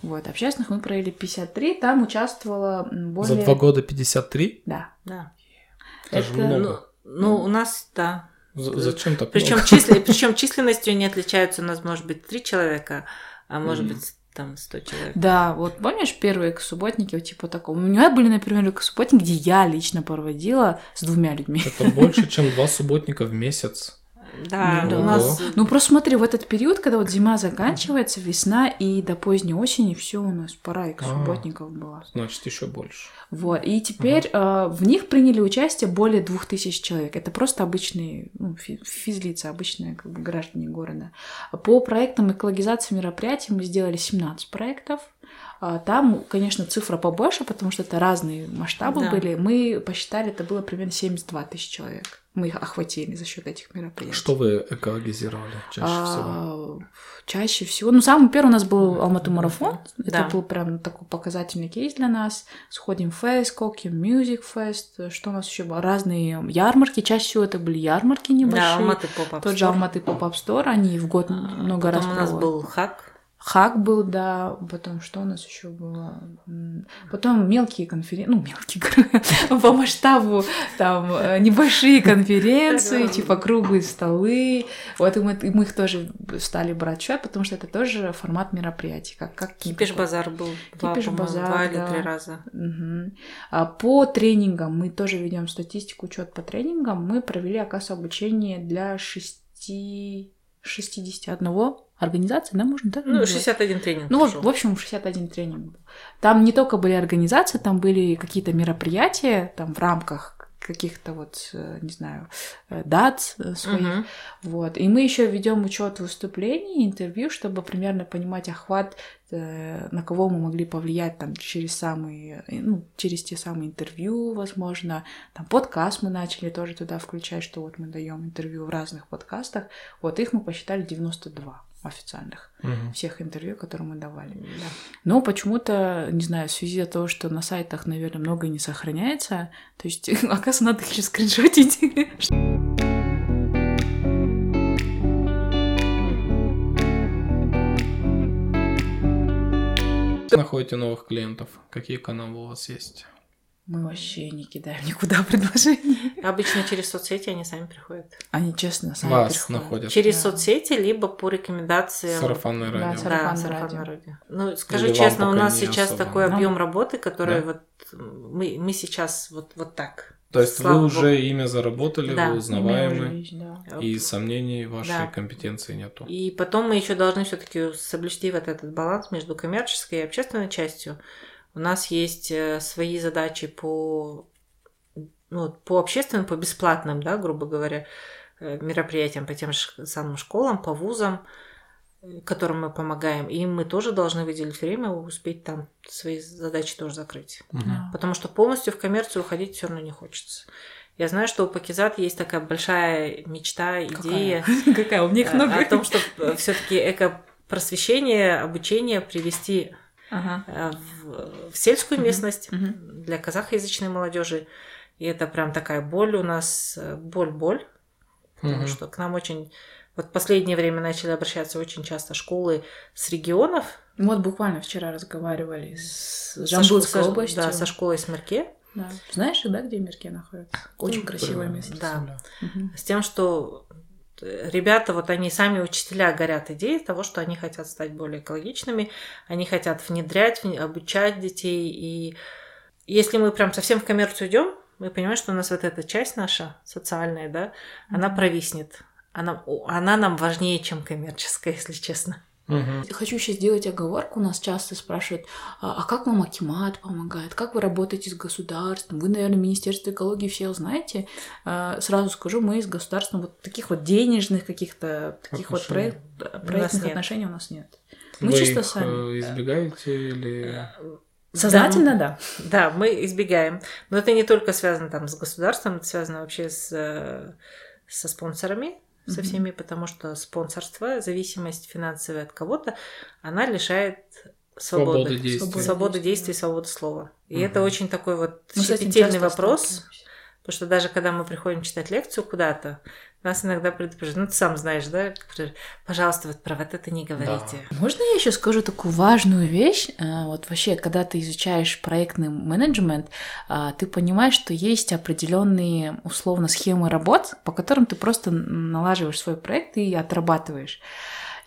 Вот, общественных мы провели 53, там участвовало более... За два года 53? Да. Да. Это же Это- много. Ну, у нас, да. За- Зачем так Причем, числи... Причем численностью не отличаются. У нас может быть три человека, а может Мгм. быть там 100 человек. Да, вот помнишь первые экс-субботники, вот типа такого? У меня были, например, экс-субботники, где я лично проводила с двумя людьми. Это больше, чем два субботника в месяц. Да, Ну, у нас... Ну просто смотри, в этот период, когда вот зима заканчивается, весна и до поздней осени, все у нас пора экс-субботников была. Значит, еще больше. Вот, и теперь э, в них приняли участие более двух тысяч человек. Это просто обычные ну, фи- физлица, обычные как бы, граждане города. По проектам экологизации мероприятий мы сделали 17 проектов. А, Там, конечно, цифра побольше, потому что это разные масштабы Да. были. Мы посчитали, это было примерно 72 тысячи человек. Мы их охватили за счет этих мероприятий. Что вы экологизировали чаще всего? А, Чаще всего. Ну, самый первый у нас был Алматы марафон. Это Да. был прям такой показательный кейс для нас. Сходим в фест, Коки Music Fest. Что у нас еще было? Разные ярмарки. Чаще всего это были ярмарки небольшие. Да, Алматы поп Тот же Алматы Pop-Up Store, они в год много раз Потом у нас проводят. был хак. Хак был, да. Потом что у нас еще было? Потом мелкие конференции, ну, мелкие, по масштабу, там, э, небольшие конференции, типа круглые столы. Вот и мы, и мы их тоже стали брать счет, потому что это тоже формат мероприятий. Как, как Кипиш базар был два, Кипиш по-моему, базар, два или да. три раза. Мгм. А По тренингам мы тоже ведем статистику, учет по тренингам. Мы провели, оказывается, обучение для шести 61 организации, да, можно так Ну, назвать? 61 тренинг Ну, вот, прошел. в общем, 61 тренинг. Там не только были организации, там были какие-то мероприятия, там в рамках каких-то вот, э, не знаю, э, дат э, своих. Мгм. Вот. И мы еще ведем учет выступлений, интервью, чтобы примерно понимать охват, на кого мы могли повлиять там через самые, ну, через те самые интервью, возможно. Там подкаст мы начали тоже туда включать, что вот мы даем интервью в разных подкастах. Вот их мы посчитали 92 официальных Мгм. всех интервью, которые мы давали. Но почему-то, не знаю, в связи с того, что на сайтах, наверное, многое не сохраняется, то есть, оказывается, надо их еще скриншотить. Находите новых клиентов? Какие каналы у вас есть? Мы вообще не кидаем никуда предложений. Обычно через соцсети они сами приходят. Они честно сами Вас приходят. находят. Через Да. соцсети, либо по рекомендациям. Сарафанное Да, радио. Да, Сарафанное сарафанное радио. радио. Ну, скажу Или честно, у нас сейчас особо? такой Нам- объем работы, который Да. вот мы, мы сейчас вот, вот так. То есть Слава вы богу. уже имя заработали, Да. вы узнаваемы, есть, да. и сомнений в вашей Да. компетенции нету. И потом мы еще должны все-таки соблюсти вот этот баланс между коммерческой и общественной частью. У нас есть э, свои задачи по, ну, по общественным, по бесплатным, да, грубо говоря, э, мероприятиям, по тем же самым школам, по вузам, э, которым мы помогаем. И мы тоже должны выделить время, успеть там свои задачи тоже закрыть. Да. Потому что полностью в коммерцию уходить все равно не хочется. Я знаю, что у Пакизат есть такая большая мечта, идея Какая? Какая? У них много. о том, чтобы все-таки эко-просвещение, обучение привести Ага. э, в, в сельскую Мгм. местность Мгм. для казахоязычной молодежи. И это прям такая боль у нас, э, боль-боль, потому Мгм. что к нам очень... Вот в последнее время начали обращаться очень часто школы с регионов. Вот буквально вчера разговаривали с со Жамбылской школ- со- областью. Да, со школой Смерке. Да. Знаешь, да, где Мерке находится? Очень Ну, красивое место. Да. Мгм. С тем, что ребята, вот они сами учителя горят идеей того, что они хотят стать более экологичными, они хотят внедрять, вне- обучать детей. И если мы прям совсем в коммерцию идем, мы понимаем, что у нас вот эта часть наша социальная, да, она провиснет. Она, она нам важнее, чем коммерческая, если честно. Мгм. Хочу еще сделать оговорку. У нас часто спрашивают, а, а как вам Акимат помогает? Как вы работаете с государством? Вы, наверное, Министерство экологии все знаете. А, Сразу скажу, мы с государством вот таких вот денежных каких-то таких вот Отношений. проект- проектных нет. отношений у нас нет. Мы Вы чисто их сами. э, избегаете или... Сознательно, да. Да, мы избегаем. Но это не только связано там с государством, это связано вообще с, э, со спонсорами, со всеми, потому что спонсорство, зависимость финансовая от кого-то, она лишает Свободы свободы. действий. Свободы, действий, свободы слова. И Мгм. это очень такой вот щепетильный вопрос, потому что даже когда мы приходим читать лекцию куда-то, нас иногда предупреждают, ну ты сам знаешь, да, пожалуйста, вот про вот это не говорите. Можно я еще скажу такую важную вещь? А, Вот вообще, когда ты изучаешь проектный менеджмент, а, ты понимаешь, что есть определенные условно схемы работ, по которым ты просто налаживаешь свой проект и отрабатываешь.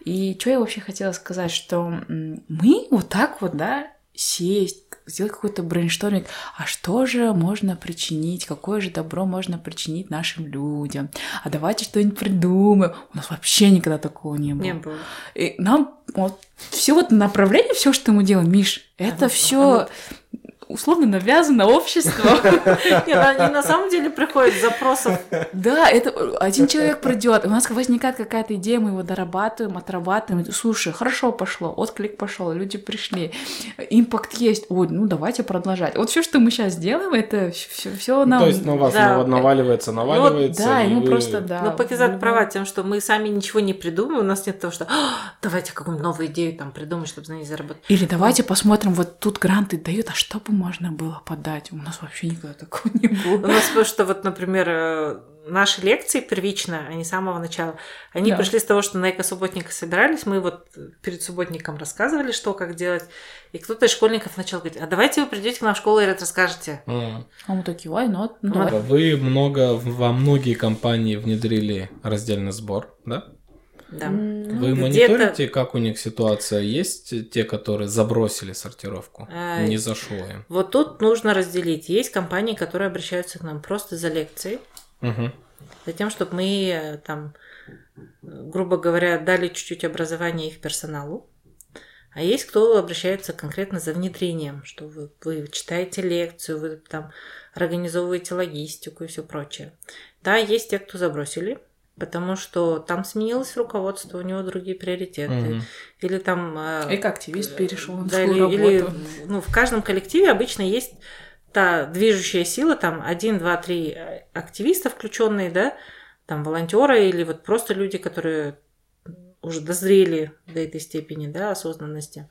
И что я вообще хотела сказать, что мы вот так вот, да, сесть, сделать какой-то brainstorming, а что же можно причинить, какое же добро можно причинить нашим людям, а давайте что-нибудь придумаем. У нас вообще никогда такого не было. Не было. И нам вот все вот направление, все, что мы делаем, Миш, это Оно- все условно навязано обществом. Нет, они на самом деле приходят с запросов Да, это один человек придет, у нас возникает какая-то идея, мы его дорабатываем, отрабатываем. Слушай, хорошо пошло, отклик пошел, люди пришли, импакт есть. Ой, ну давайте продолжать. Вот все, что мы сейчас делаем, это все Ну, нам. То есть на вас Да. нав- наваливается, наваливается. да, и мы вы- просто да. Но Пакизат в права тем, что мы сами ничего не придумаем, у нас нет того, что «А, давайте какую-нибудь новую идею там придумать, чтобы за ней заработать. Или давайте посмотрим, вот тут гранты дают, а что бы можно было подать? У нас вообще никогда такого не У было. нас что вот, например, э, наши лекции первично, они с самого начала, они Да. пришли с того, что на эко-субботниках собирались, мы вот перед субботником рассказывали, что, как делать, и кто-то из школьников начал говорить, а давайте вы придете к нам в школу и расскажете. М. А мы такие, why not? Ну, Ну, Вы много во многие компании внедрили раздельный сбор, да? Да. М, Вы мониторите, как у них ситуация? Есть те, которые забросили сортировку? А, Не зашло им. Вот тут нужно разделить. Есть компании, которые обращаются к нам просто за лекцией, Мгм. за тем, чтобы мы э, там, грубо говоря, дали чуть-чуть образования их персоналу. А есть кто обращается конкретно за внедрением, что вы, вы читаете лекцию, вы там организовываете логистику и все прочее. Да, есть те, кто забросили, потому что там сменилось руководство, у него другие приоритеты. Мгм. Или там... э, Эко-активист перешел на да, или, или, работу. ну, в каждом коллективе обычно есть та движущая сила, там один, два, три э, активиста включенные, да, там волонтеры или вот просто люди, которые уже дозрели до этой степени, да, осознанности.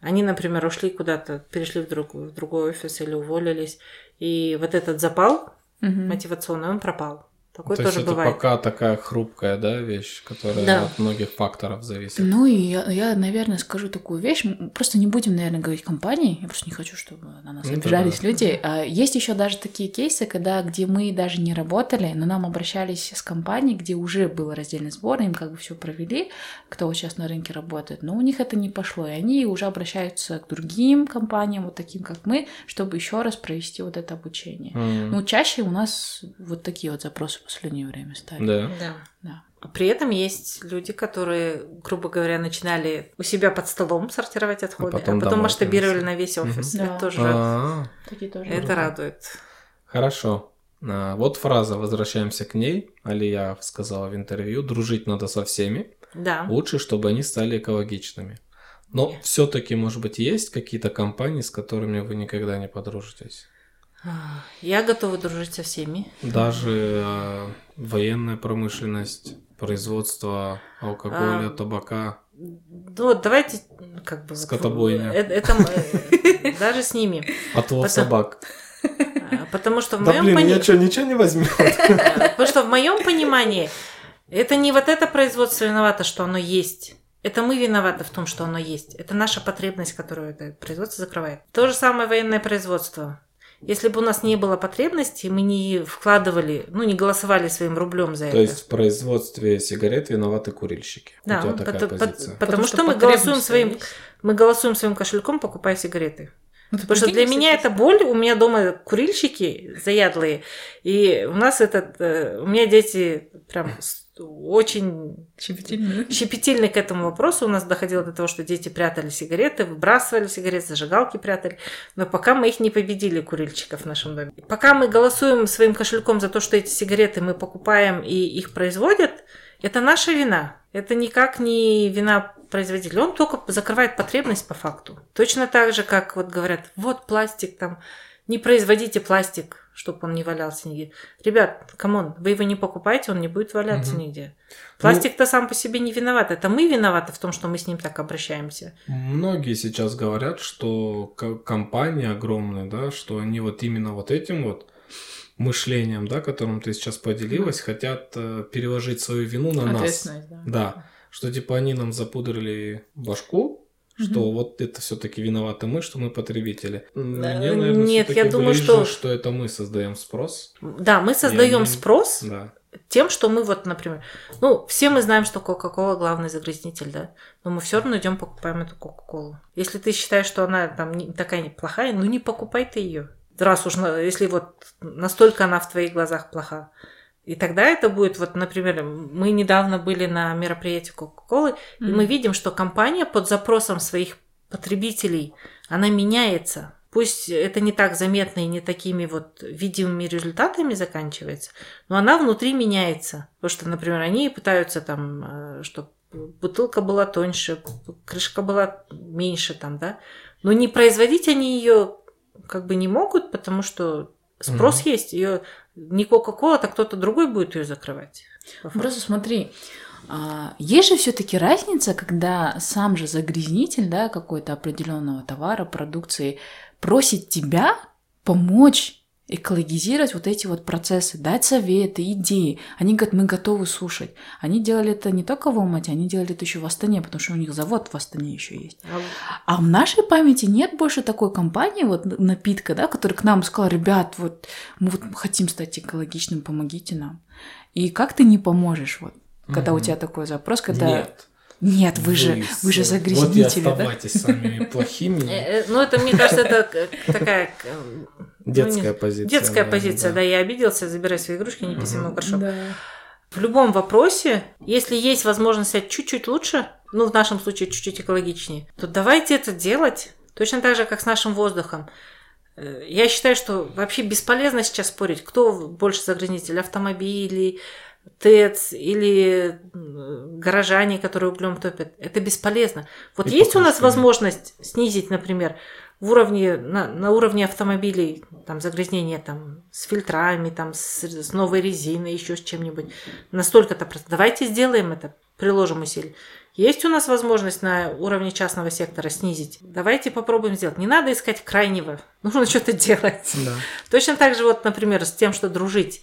Они, например, ушли куда-то, перешли в, друг, в другой офис или уволились, и вот этот запал Мгм. мотивационный, он пропал. Такое То тоже есть это бывает. пока такая хрупкая, да, вещь, которая Да. от многих факторов зависит. Ну и я, я, наверное, скажу такую вещь. Просто не будем, наверное, говорить компании. Я просто не хочу, чтобы на нас Ну обижались да. люди. А Есть еще даже такие кейсы, когда где мы даже не работали, но нам обращались с компанией, где уже был раздельный сбор, им как бы все провели, кто вот сейчас на рынке работает. Но у них это не пошло, и они уже обращаются к другим компаниям, вот таким как мы, чтобы еще раз провести вот это обучение. М, Ну, чаще у нас вот такие вот запросы в последнее время стали. Да. Да. Да. А При этом есть люди, которые, грубо говоря, начинали у себя под столом сортировать отходы, а потом потом, домой масштабировали на весь офис. Мгм. Это Да. тоже А, Такие тоже это радует. Хорошо. А, Вот фраза, возвращаемся к ней. Алия сказала в интервью, дружить надо со всеми. Да. Лучше, чтобы они стали экологичными. Но все-таки, может быть, есть какие-то компании, с которыми вы никогда не подружитесь? Я готова дружить со всеми. Даже э, военная промышленность, производство алкоголя, А, табака. Ну вот давайте как бы... Скотобойня. э, Это, мы- даже с ними. Отлов собак. А, Потому что в Да моем блин, пони- я что, ничего не возьмет? Потому что в моем понимании это не вот это производство виновато, что оно есть. Это мы виноваты в том, что оно есть. Это наша потребность, которую это производство закрывает. То же самое военное производство. Если бы у нас не было потребности, мы не вкладывали, ну, не голосовали своим рублем за То это. есть в производстве сигарет виноваты курильщики. Да, У такая пото- пот- позиция. потому, что, мы потребность голосуем своим, есть. мы голосуем своим кошельком, покупая сигареты. Ну, Потому что для меня это боль. У меня дома курильщики заядлые. И у нас этот... э, У меня дети прям очень щепетильные. щепетильны к этому вопросу. У нас доходило до того, что дети прятали сигареты, выбрасывали сигареты, зажигалки прятали. Но пока мы их не победили, курильщиков в нашем доме. Пока мы голосуем своим кошельком за то, что эти сигареты мы покупаем и их производят, это наша вина. Это никак не вина производителя. Он только закрывает потребность по факту. Точно так же, как вот говорят, вот пластик там, не производите пластик, чтобы он не валялся нигде. Ребят, come on, вы его не покупаете, он не будет валяться Мгм. нигде. Пластик-то сам по себе не виноват. Это мы виноваты в том, что мы с ним так обращаемся. Многие сейчас говорят, что ко- компании огромные, да, что они вот именно вот этим вот мышлением, да, которым ты сейчас поделилась, хотят э, переложить свою вину на нас. Да. Да, что типа они нам запудрили башку, что Мгм. вот это все-таки виноваты мы, что мы потребители. Мне, наверное, нет, я думаю, ближе, что- что это мы создаем спрос. Да, мы создаем не- спрос Да. тем, что мы вот, например, ну, все мы знаем, что Кока-Кола главный загрязнитель, да, но мы все равно идем покупаем эту Кока-Колу. Если ты считаешь, что она там не, такая неплохая, ну не покупай ты ее. Раз уж, если вот настолько она в твоих глазах плоха. И тогда это будет, вот, например, мы недавно были на мероприятии Кока-Колы, и мы видим, что компания под запросом своих потребителей, она меняется. Пусть это не так заметно и не такими вот видимыми результатами заканчивается, но она внутри меняется. Потому что, например, они пытаются там, чтобы бутылка была тоньше, крышка была меньше там, да. Но не производить они ее как бы не могут, потому что спрос Мгм. есть. Ее не Кока-Кола, так кто-то другой будет ее закрывать. факту. Просто смотри, а, есть же все-таки разница, когда сам же загрязнитель, да, какой-то определенного товара, продукции просит тебя помочь экологизировать вот эти вот процессы, дать советы, идеи. Они говорят, мы готовы слушать. Они делали это не только в Алмате, они делали это еще в Астане, потому что у них завод в Астане еще есть. А в нашей памяти нет больше такой компании, вот напитка, да, которая к нам сказала, ребят, вот мы вот хотим стать экологичным, помогите нам. И как ты не поможешь, вот, когда у Мгм. тебя такой запрос, когда... Нет. Нет, вы же, вы же с- загрязнители, Вот и да? оставайтесь самыми плохими. Э, э, Ну, это, мне кажется, это такая ну, Детская позиция. детская позиция, да. я обиделся, забирай свои игрушки, не писи Мгм. мой горшок. Да. В любом вопросе, если есть возможность стать чуть-чуть лучше, ну, в нашем случае чуть-чуть экологичнее, то давайте это делать. Точно так же, как с нашим воздухом. Э, Я считаю, что вообще бесполезно сейчас спорить, кто больше загрязнитель, автомобили, ТЭЦ или горожане, которые углем топят. Это бесполезно. Вот И есть у нас возможность снизить, например, в уровне, на, на уровне автомобилей там, загрязнение там, с фильтрами, там, с, с новой резиной, еще с чем-нибудь. Настолько-то просто. Давайте сделаем это, приложим усилия. Есть у нас возможность на уровне частного сектора снизить? Давайте попробуем сделать. Не надо искать крайнего. Нужно что-то делать. Да. Точно так же, вот, например, с тем, что дружить.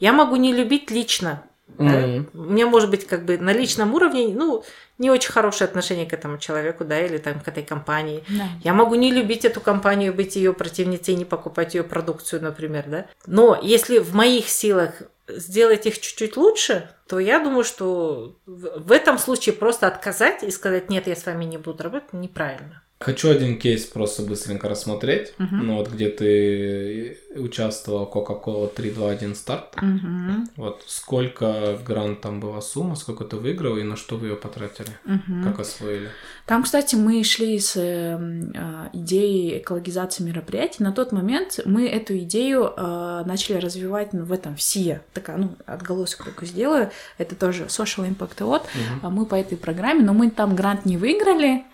Я могу не любить лично. да. Мгм. У меня может быть как бы на личном уровне, ну, не очень хорошее отношение к этому человеку, да, или там к этой компании. Да. Я могу не любить эту компанию, быть ее противницей, не покупать ее продукцию, например, да. Но если в моих силах сделать их чуть-чуть лучше, то я думаю, что в этом случае просто отказать и сказать, нет, я с вами не буду работать, неправильно. Хочу один кейс просто быстренько рассмотреть. Мгм. Ну вот где ты участвовал Coca-Cola 321 старт. Мгм. Вот сколько грант там была сумма, сколько ты выиграл и на что вы ее потратили? Мгм. Как освоили? Там, кстати, мы шли с э, идеей экологизации мероприятий. На тот момент мы эту идею э, начали развивать ну, в этом, в СИА. Такая, ну, отголосок такой сделаю. Это тоже Social Impact Award. А мы по этой программе, но мы там грант не выиграли.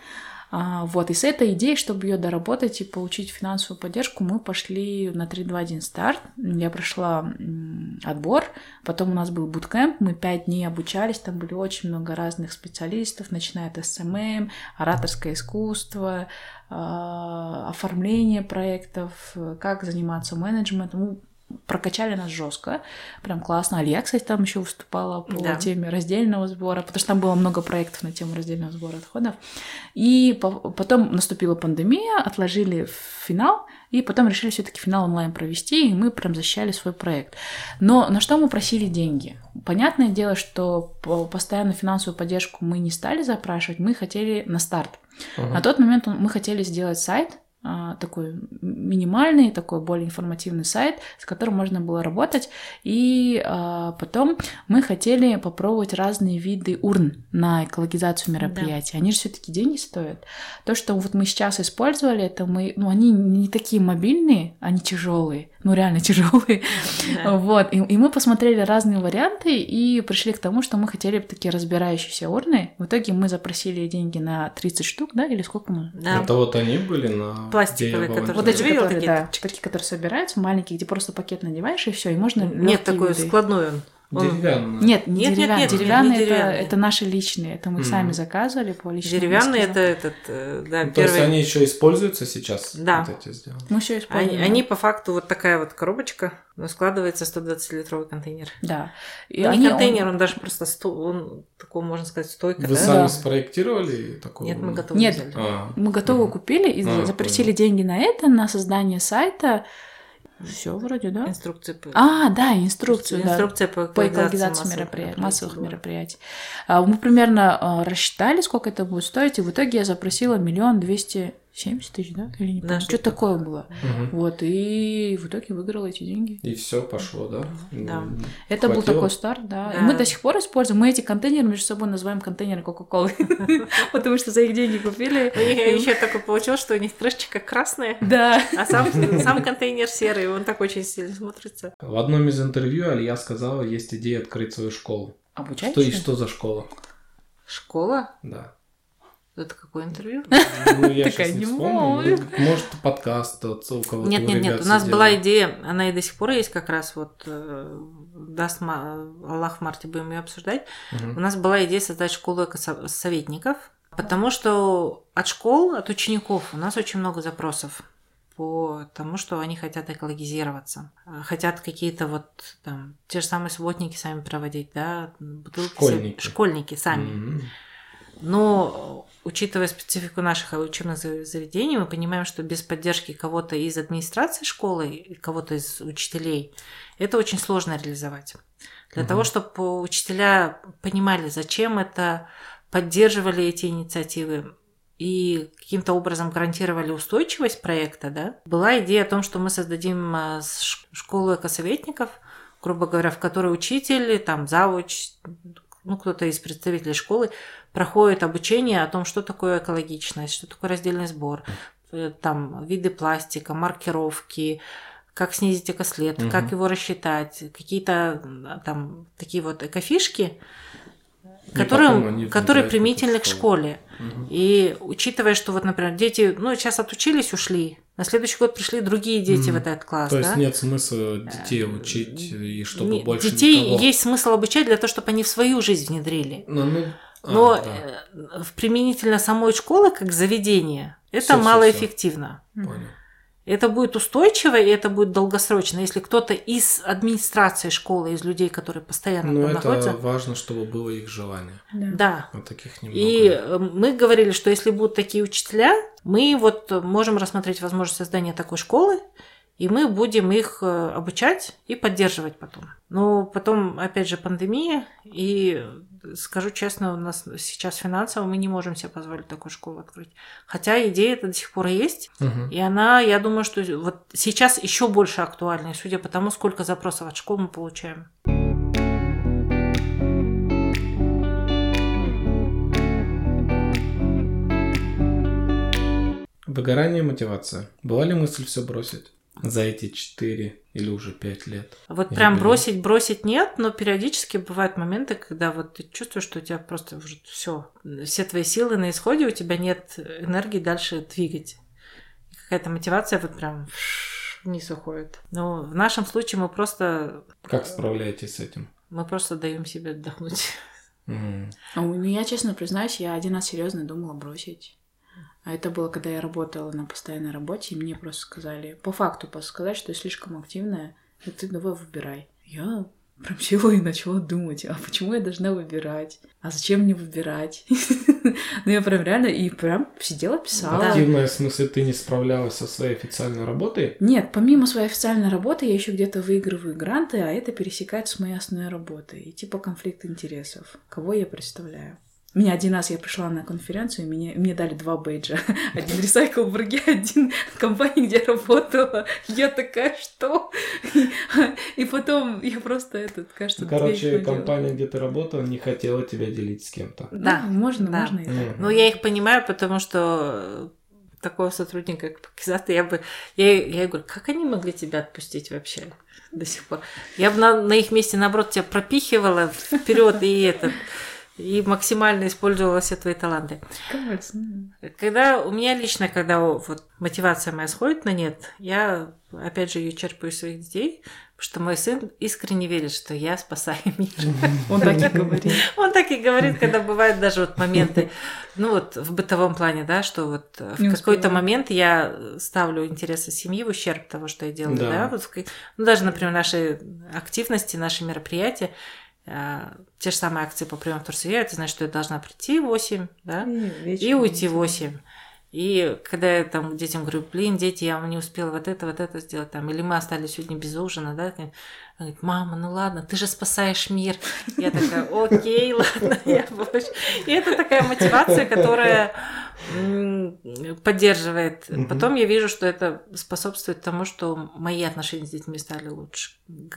А, вот, и с этой идеей, чтобы ее доработать и получить финансовую поддержку, мы пошли на 3-2-1 старт. Я прошла отбор, потом у нас был bootcamp, мы пять дней обучались, там были очень много разных специалистов, начиная от SMM, ораторское искусство, а, оформление проектов, как заниматься менеджментом. Прокачали нас жестко, прям классно. Алия, кстати, там еще выступала по Да. теме раздельного сбора, потому что там было много проектов на тему раздельного сбора отходов. И по- потом наступила пандемия, отложили финал, и потом решили все-таки финал онлайн провести, и мы прям защищали свой проект. Но на что мы просили деньги? Понятное дело, что по- постоянно финансовую поддержку мы не стали запрашивать, мы хотели на старт. Ага. На тот момент мы хотели сделать сайт, такой минимальный, такой более информативный сайт, с которым можно было работать. И а, потом мы хотели попробовать разные виды урн на экологизацию мероприятий. Они же все-таки деньги стоят. То, что вот мы сейчас использовали, это мы, ну, они не такие мобильные, они тяжелые, ну реально тяжелые. Вот, и, и мы посмотрели разные варианты и пришли к тому, что мы хотели бы такие разбирающиеся урны. В итоге мы запросили деньги на 30 штук, да, или сколько мы? Да. Это вот они были на... Пластиковые, которые- Вот эти, которые, такие да, такие, которые собираются, маленькие, где просто пакет надеваешь, и все, и можно Нет такой складной он. Он Деревянные. Нет, не Нет, нет, деревянные. нет, не деревянные, это, деревянные. это наши личные. Это мы Мгм. сами заказывали по личному Деревянный заказу. это этот, э, да, Ну, То есть первый. они еще используются сейчас? Да. Вот эти сделаны? Мы все используем. Они, они по факту вот такая вот коробочка, но складывается 120-литровый контейнер. Да. И Ну, они- не контейнер, он даже просто сто, он такой, можно сказать, стойка, Вы да? сами Да. спроектировали такого? Нет, мы готовы Нет. взяли. А, Мы готовы Мгм. купили и А, запросили понял. деньги на это, на создание сайта. Все вроде, да? Инструкции по... А, да, инструкцию, да. Инструкция по по экологизации мероприятий, массовых да. мероприятий. А, Мы примерно а, рассчитали, сколько это будет стоить, и в итоге я запросила миллион двести семьдесят тысяч, да? Или не Да, помню. Что такое было. мгм. Вот, и в итоге выиграла эти деньги. И все пошло, да? Да. М, Это был такой старт, да. И Да. мы до сих пор используем. Мы эти контейнеры между собой называем контейнеры Кока-Колы. Потому что за их деньги купили. У них еще такое получилось, что у них крышечка красная, Да. а сам, контейнер серый, он так очень сильно смотрится. В одном из интервью Алия сказала, есть идея открыть свою школу. Что и что за школа? Школа? Да. Это какое интервью? Ну, я Такая, не вспомню. Ну, Может, подкаст от- у кого-то Нет, нет, нет. У нас была идея, она и до сих пор есть как раз вот э, даст Аллах в марте будем ее обсуждать. У нас была идея создать школу экосоветников, потому что от школ, от учеников у нас очень много запросов по тому, что они хотят экологизироваться, хотят какие-то вот там те же самые субботники сами проводить, да, бутылки Школьники. школьники сами. Но, учитывая специфику наших учебных зав- заведений, мы понимаем, что без поддержки кого-то из администрации школы, кого-то из учителей, это очень сложно реализовать. Для Мгм. того, чтобы учителя понимали, зачем это, поддерживали эти инициативы и каким-то образом гарантировали устойчивость проекта, да, была идея о том, что мы создадим а, школу экосоветников, грубо говоря, в которой учитель, там, завуч, ну, кто-то из представителей школы проходит обучение о том, что такое экологичность, что такое раздельный сбор, э, там, виды пластика, маркировки, как снизить экослед, Мгм. как его рассчитать, какие-то м, там такие вот экофишки, которые, которые применительны к школе. Мгм. И учитывая, что вот, например, дети, ну, сейчас отучились, ушли, на следующий год пришли другие дети Мгм. в этот класс, То да? есть нет смысла детей учить, и чтобы Не- больше детей никого. есть смысл обучать для того, чтобы они в свою жизнь внедрили. Ну, ну, а, Но да. э, в применительно самой школы как заведения это Всё, всё, малоэффективно. Понял. Это будет устойчиво, и это будет долгосрочно. Если кто-то из администрации школы, из людей, которые постоянно Но там это находятся... важно, чтобы было их желание. Да. А таких немного. И мы говорили, что если будут такие учителя, мы вот можем рассмотреть возможность создания такой школы, и мы будем их э, обучать и поддерживать потом. Но потом, опять же, пандемия, и скажу честно, у нас сейчас финансово мы не можем себе позволить такую школу открыть. Хотя идея это до сих пор есть, Мгм. и она, я думаю, что вот сейчас еще больше актуальна, судя по тому, сколько запросов от школ мы получаем. Выгорание и мотивация. Была ли мысль все бросить за эти 4 или уже 5 лет? Вот прям понял. бросить, бросить нет, но периодически бывают моменты, когда вот ты чувствуешь, что у тебя просто уже все, все твои силы на исходе, у тебя нет энергии дальше двигать. Какая-то мотивация вот прям вниз уходит. Но в нашем случае мы просто Как справляетесь с этим? мы просто даем себе отдохнуть. А у- Ну, я честно признаюсь, я один раз серьезно думала бросить. А это было, когда я работала на постоянной работе, и мне просто сказали, по факту просто сказать, что я слишком активная, и ты давай выбирай. Я прям села и начала думать, а почему я должна выбирать? А зачем мне выбирать? Ну я прям реально и прям сидела, писала. Активная, в смысле, ты не справлялась со своей официальной работой? Нет, помимо своей официальной работы, я еще где-то выигрываю гранты, а это пересекается с моей основной работой. И типа конфликт интересов. Кого я представляю? Меня один раз я пришла на конференцию, и мне, мне дали два бейджа. Один Recycle Бурге, один компания, где я работала. Я такая, что? И потом я просто этот, кажется, две Короче, компания, где ты работала, не хотела тебя делить с кем-то. Да, Да, можно, да. можно. Мгм. Ну, я их понимаю, потому что такого сотрудника, как Пакизата, я бы... Я, я говорю, как они могли тебя отпустить вообще до сих пор? Я бы на, на их месте, наоборот, тебя пропихивала вперед и этот и максимально использовала все твои таланты. Кажется, ну, Когда у меня лично, когда вот мотивация моя сходит на нет, я опять же ее черпаю из своих детей, потому что мой сын искренне верит, что я спасаю мир. Он так и говорит. Он так и говорит, когда бывают даже вот моменты, ну вот в бытовом плане, да, что вот в какой-то момент я ставлю интересы семьи в ущерб того, что я делаю, Да. вот ну даже, например, наши активности, наши мероприятия, те же самые акции по приему в турсовет, это значит, что я должна прийти в 8, да, и уйти в 8. И когда я там детям говорю, блин, дети, я не успела вот это, вот это сделать, там, или мы остались сегодня без ужина, да, она говорит, мама, ну ладно, ты же спасаешь мир. Я такая, окей, ладно, я больше. И это такая мотивация, которая поддерживает. Мгм. Потом я вижу, что это способствует тому, что мои отношения с детьми стали лучше,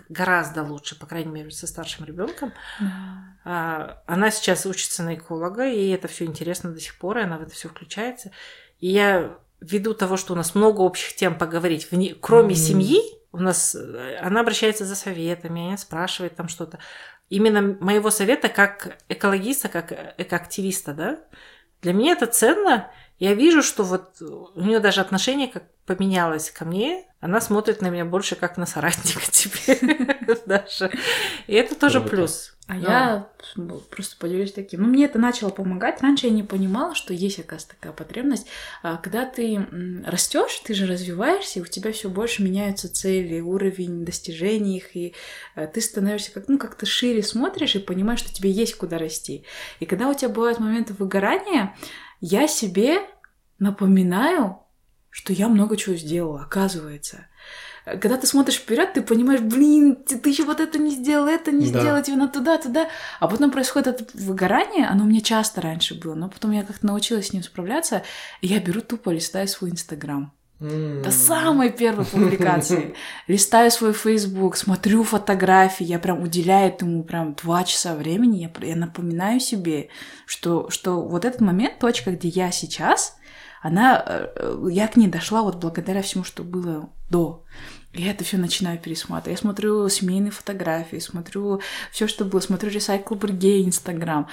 гораздо лучше, по крайней мере, со старшим ребенком. А, Она сейчас учится на эколога, и это все интересно до сих пор, и она в это все включается. И я ввиду того, что у нас много общих тем поговорить, вне- кроме Мгм. семьи, у нас э, она обращается за советами, она спрашивает там что-то. Именно моего совета как экологиста, как экоактивиста, да, для меня это ценно. Я вижу, что вот у нее даже отношение как поменялось ко мне. Она смотрит на меня больше как на соратника теперь даже. И это тоже плюс. А Ну. я просто поделюсь таким. Ну, мне это начало помогать. Раньше я не понимала, что есть, оказывается, такая потребность. А Когда ты растешь, ты же развиваешься, и у тебя все больше меняются цели, уровень достижений их, и э, ты становишься как, ну, как-то шире смотришь и понимаешь, что тебе есть куда расти. И когда у тебя бывают моменты выгорания, я себе напоминаю, что я много чего сделала, оказывается. Когда ты смотришь вперед, ты понимаешь, блин, ты, ты еще вот это не сделал, это не Да. сделал, тебе надо туда, туда. А потом происходит это выгорание, оно у меня часто раньше было, но потом я как-то научилась с ним справляться, и я беру тупо, листаю свой Инстаграм. До самой первой публикации. Листаю свой Facebook, смотрю фотографии, я прям уделяю этому прям два часа времени, я, я напоминаю себе, что, что вот этот момент, точка, где я сейчас, она, э, э, я к ней дошла вот благодаря всему, что было до. Я это все начинаю пересматривать. Я смотрю семейные фотографии, смотрю все, что было, смотрю Recycle Brigade, Инстаграм.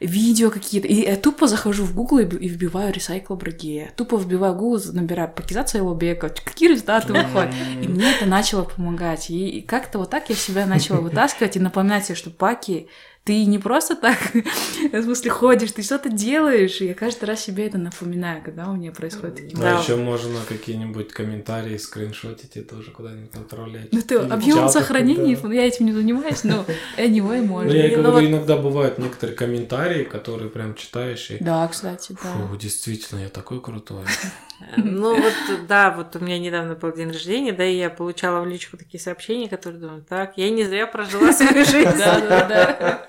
видео какие-то. И я тупо захожу в Google и, вбиваю Recycle Брагея. Тупо вбиваю Google, набираю Пакизация Лобека. Какие результаты выходят? И мне это начало помогать. И как-то вот так я себя начала вытаскивать и напоминать себе, что Паки ты не просто так, в смысле, ходишь, ты что-то делаешь, и я каждый раз себе это напоминаю, когда у меня происходит такие Да, еще можно какие-нибудь комментарии скриншотить и тоже куда-нибудь отправлять. Ну, ты объем сохранения, я этим не занимаюсь, но anyway, можно. Ну, я говорю, иногда бывают некоторые комментарии, которые прям читаешь и... Да, кстати, да. Фу, действительно, я такой крутой. Ну вот, да, вот у меня недавно был день рождения, да, и я получала в личку такие сообщения, которые думаю, так, я не зря прожила свою жизнь. Да, да, да.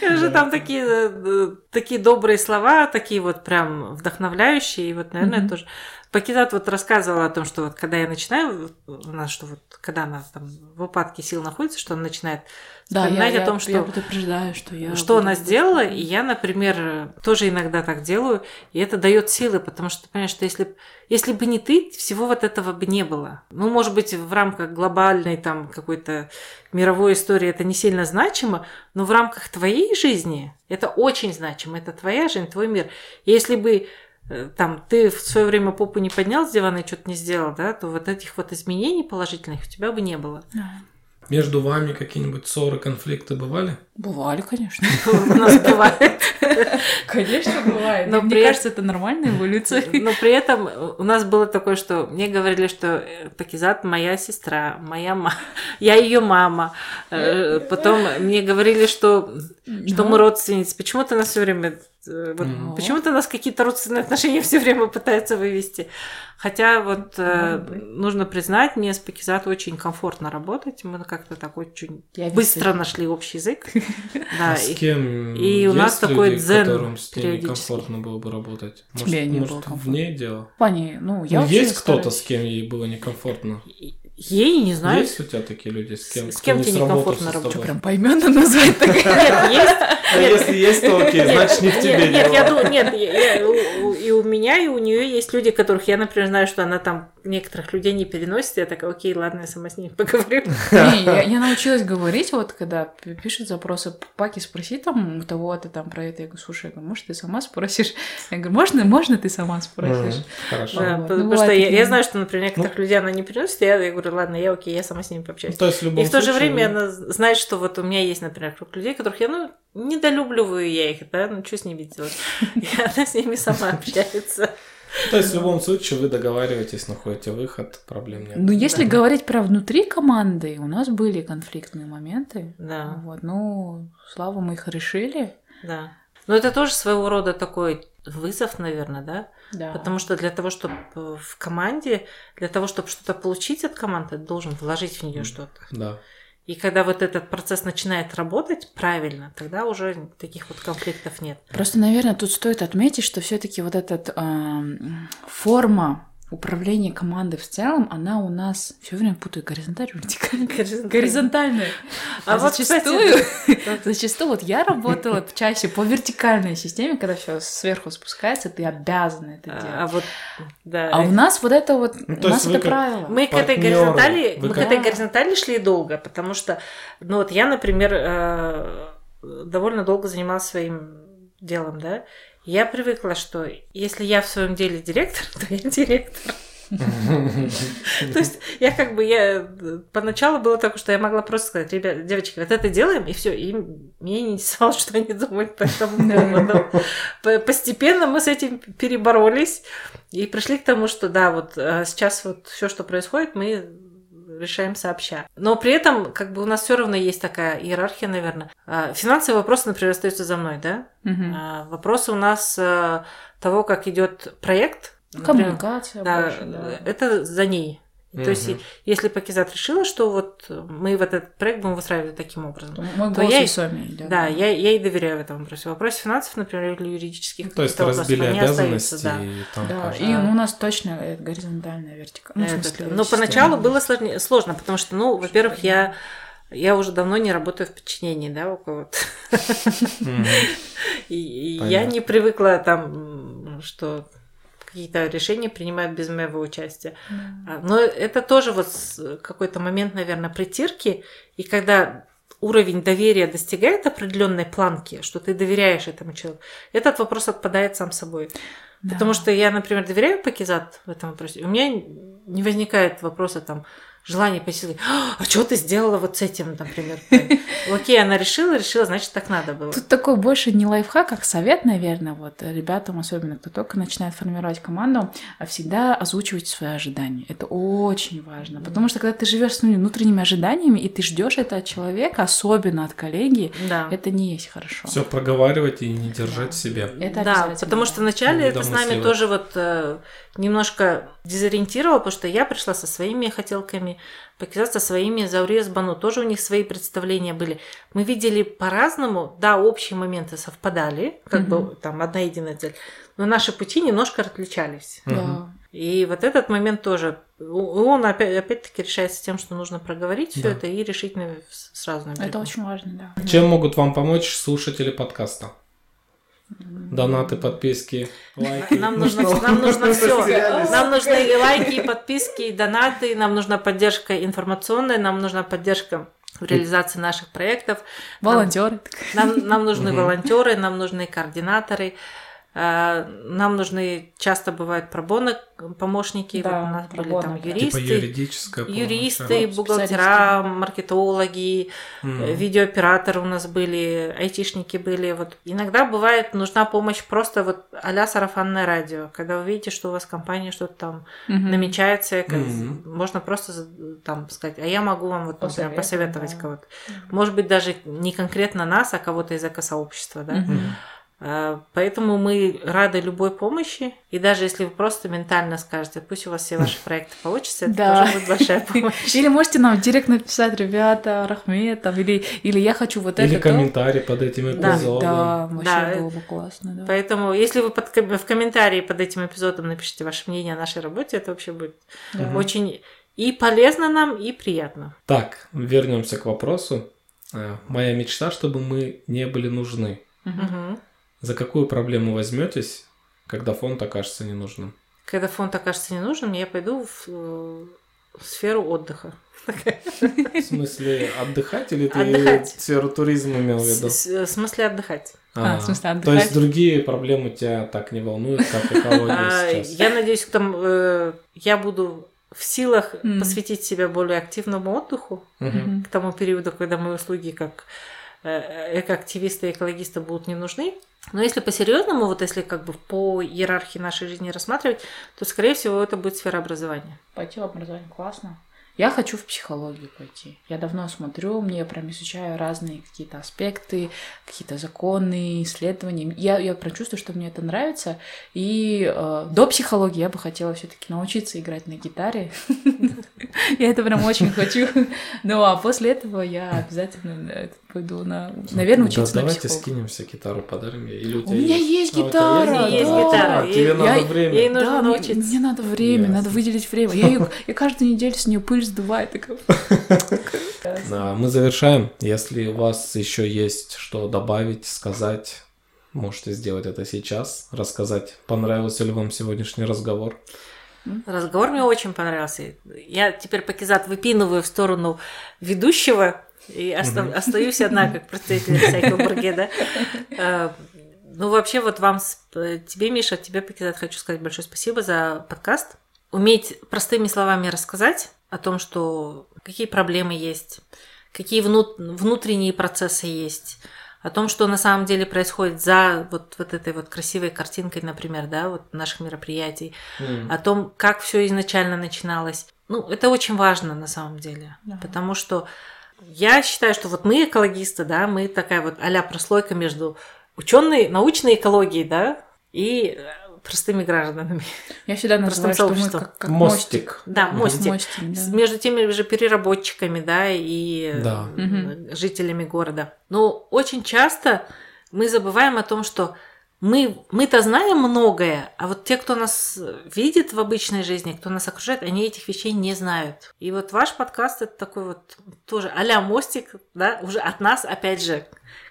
Же там такие, э, такие добрые слова, такие вот прям вдохновляющие, и вот, наверное, тоже Пакизат вот рассказывала о том, что вот когда я начинаю, у нас что вот, когда она там в упадке сил находится, что она начинает да, вспоминать я, о том, что... Я предупреждаю, что я... Что она сделала, и я, например, тоже иногда так делаю, и это дает силы, потому что, понимаешь, что если, если бы не ты, всего вот этого бы не было. Ну, может быть, в рамках глобальной там какой-то мировой истории это не сильно значимо, но в рамках твоей жизни это очень значимо, это твоя жизнь, твой мир. Если бы там ты в свое время попу не поднял с дивана и что-то не сделал, да, то вот этих вот изменений положительных у тебя бы не было. Да. Между вами какие-нибудь ссоры, конфликты бывали? Бывали, конечно. У нас бывает. Конечно, бывает. Но мне кажется, это нормальная эволюция. Но при этом у нас было такое, что мне говорили, что э, Пакизат моя сестра, моя мама, я ее мама. Э, потом мне говорили, что что мы родственницы. Почему ты нас все время вот, mm почему-то нас какие-то родственные отношения все время пытаются вывести. Хотя вот э, нужно признать, мне с Пакизат очень комфортно работать. Мы как-то так очень Я быстро вижу. нашли общий язык. Да, а с кем и, у нас такой дзен которым с ней некомфортно было бы работать? Может, Тебе не может, было в ней дело? Пани, ну, я ну, есть кто-то, с кем ей было некомфортно? Ей не знаю. Есть у тебя такие люди, с кем, с кем тебе некомфортно работать? Прям поименно назвать так? Нет, есть. А если есть, то окей, значит не в тебе Нет, я думаю, нет, и у меня, и у нее есть люди, которых я, например, знаю, что она там некоторых людей не переносит, я такая, окей, ладно, я сама с ними поговорю. Не, я, научилась говорить, вот когда пишут запросы, Паки, спроси там у того-то там про это, я говорю, слушай, может, ты сама спросишь? Я говорю, можно, можно ты сама спросишь? Хорошо. Да, ну, потому что я, знаю, что, например, некоторых ну, людей она не переносит, я, я говорю, ладно, я окей, я сама с ними пообщаюсь. То есть, в и в то же время она знает, что вот у меня есть, например, круг людей, которых я, ну, недолюбливаю я их, да, ну, что с ними делать? И она с ними сама общается. То есть в любом случае вы договариваетесь, находите выход, проблем нет. Ну, если да. говорить про внутри команды, у нас были конфликтные моменты. Да. Вот, ну, слава, мы их решили. Да. Но это тоже своего рода такой вызов, наверное, да? Да. Потому что для того, чтобы в команде, для того, чтобы что-то получить от команды, ты должен вложить в нее что-то. Да. И когда вот этот процесс начинает работать правильно, тогда уже таких вот конфликтов нет. Просто, наверное, тут стоит отметить, что все-таки вот эта э, форма управление командой в целом, она у нас все время путаю горизонтальную, вертикальную, горизонтальную. А, а вот зачастую, зачастую вот я работала чаще по вертикальной системе, когда все сверху спускается, ты обязан это а, делать. А вот, да. А у нас вот это вот, ну, у нас это правило. Мы к этой горизонтали, мы к этой горизонтали шли долго, потому что, ну вот я, например, э, довольно долго занималась своим делом, да, я привыкла, что если я в своем деле директор, то я директор. То есть я как бы, я поначалу было так, что я могла просто сказать, ребят, девочки, вот это делаем, и все, и меня не интересовало, что они думают по этому поводу. Постепенно мы с этим переборолись и пришли к тому, что да, вот а сейчас вот все, что происходит, мы решаем сообща. Но при этом, как бы у нас все равно есть такая иерархия, наверное. А, финансовые вопросы, например, остаются за мной, да? Угу. Вопросы у нас а, того, как идет проект. Например, Коммуникация. Да, больше, да, это за ней. Угу. То есть, если Пакизат решила, что вот мы в этот проект будем выстраивать таким образом, Мой то я, с вами, да, да, я, я ей доверяю в этом вопросе. В вопросе финансов, например, или юридических, то есть разбили обязанности, да. и там да, и у нас точно горизонтальная вертикальная. Ну, смысле, но поначалу было сложнее, сложно, потому что, ну, во-первых, я я уже давно не работаю в подчинении, да, у кого-то. И я не привыкла там, что какие-то решения принимают без моего участия. Mm. Но это тоже вот какой-то момент, наверное, притирки. И когда уровень доверия достигает определенной планки, что ты доверяешь этому человеку, этот вопрос отпадает сам собой. Да. Потому что я, например, доверяю Пакизат в этом вопросе. У меня не возникает вопроса там, желание посидеть, а что ты сделала вот с этим, например. Окей, она решила, решила, значит, так надо было. Тут такой больше не лайфхак, как совет, наверное, вот ребятам, особенно кто только начинает формировать команду, а всегда озвучивать свои ожидания. Это очень важно, потому что когда ты живешь с внутренними ожиданиями, и ты ждешь это от человека, особенно от коллеги, да. это не есть хорошо. Все проговаривать и не держать в себе. Это да, потому что вначале это с нами тоже вот э, немножко дезориентировало, потому что я пришла со своими хотелками, Пакизат со своими, Заурия Бану, тоже у них свои представления были. Мы видели по-разному, да, общие моменты совпадали, как mm-hmm. бы там одна единая цель, но наши пути немножко отличались. Mm-hmm. И вот этот момент тоже, он опять, опять-таки решается тем, что нужно проговорить все да. это и решительно сразу. Наверное. Это очень важно, да. Чем могут вам помочь слушатели подкаста? Донаты, подписки, лайки. Нам нужно, нам нужно все. Нам нужны и лайки, и подписки, и донаты. Нам нужна поддержка информационная, нам нужна поддержка в реализации наших проектов. Волонтеры. Нам, нам, нам нужны волонтеры, нам нужны координаторы. Э, нам нужны, часто бывают пробоны помощники, да, вот у нас были там юристы, типа юридическая юристы, бухгалтера, маркетологи, mm. видеооператоры у нас были, айтишники были. Вот иногда бывает нужна помощь просто вот а-ля сарафанное радио, когда вы видите, что у вас компания что-то там mm-hmm. намечается, mm-hmm. можно просто там сказать, а я могу вам вот посоветовать, посоветовать да. кого-то. Может быть даже не конкретно нас, а кого-то из экосообщества, да. Mm-hmm. А, поэтому мы рады любой помощи. И даже если вы просто ментально скажете, пусть у вас все ваши проекты получатся, это да. тоже будет большая помощь. Или можете нам директ написать, ребята, Рахмет, там, или, или я хочу вот или это. Или комментарий под этим эпизодом. Да, да вообще да. было бы классно. Да. Поэтому, если вы под, в комментарии под этим эпизодом напишите ваше мнение о нашей работе, это вообще будет да. очень и полезно нам, и приятно. Так, вернемся к вопросу. Э, моя мечта, чтобы мы не были нужны. Угу. За какую проблему возьметесь, когда фонд окажется ненужным? Когда фонд окажется ненужным, я пойду в, э, в сферу отдыха. В смысле отдыхать или ты отдыхать. сферу туризма имел в виду? В смысле отдыхать. А, а, в смысле отдыхать. То есть другие проблемы тебя так не волнуют, как экология а, сейчас? Я надеюсь, там, э, я буду в силах mm. посвятить себя более активному отдыху mm-hmm. к тому периоду, когда мои услуги как э, экоактивисты и экологисты будут не нужны. Но если по-серьезному, вот если как бы по иерархии нашей жизни рассматривать, то, скорее всего, это будет сфера образования. Пойти в образование классно. Я хочу в психологию пойти. Я давно смотрю, мне прям изучаю разные какие-то аспекты, какие-то законы, исследования. Я, я прям чувствую, что мне это нравится. И э, до психологии я бы хотела все-таки научиться играть на гитаре. Я это прям очень хочу. Ну а после этого я обязательно пойду на, наверное, учиться на Давайте скинемся гитару, подарим ей. Или у, у меня есть гитара. Есть гитара. Тебе надо время. Ей нужно научиться. Мне надо время, надо выделить время. Я я каждую неделю с нее пыль сдуваю. Мы завершаем. Если у вас еще есть что добавить, сказать, можете сделать это сейчас, рассказать, понравился ли вам сегодняшний разговор. Разговор мне очень понравился. Я теперь покизат выпинываю в сторону ведущего и оста- угу. остаюсь одна, как представитель всякого бурге, да. А, ну, вообще, вот вам, тебе, Миша, тебе, Покизат, хочу сказать большое спасибо за подкаст. Уметь простыми словами рассказать о том, что какие проблемы есть, какие внутренние процессы есть, о том, что на самом деле происходит за вот, вот этой вот красивой картинкой, например, да, вот наших мероприятий, mm. о том, как все изначально начиналось. Ну, это очень важно на самом деле, yeah. потому что я считаю, что вот мы экологисты, да, мы такая вот а прослойка между ученой, научной экологией, да, и простыми гражданами. Я всегда называю, что мы как, как мостик. Да, мостик. мостик да. Между теми же переработчиками, да, и да. жителями города. Но очень часто мы забываем о том, что мы, мы-то знаем многое, а вот те, кто нас видит в обычной жизни, кто нас окружает, они этих вещей не знают. И вот ваш подкаст это такой вот тоже а мостик, да, уже от нас, опять же,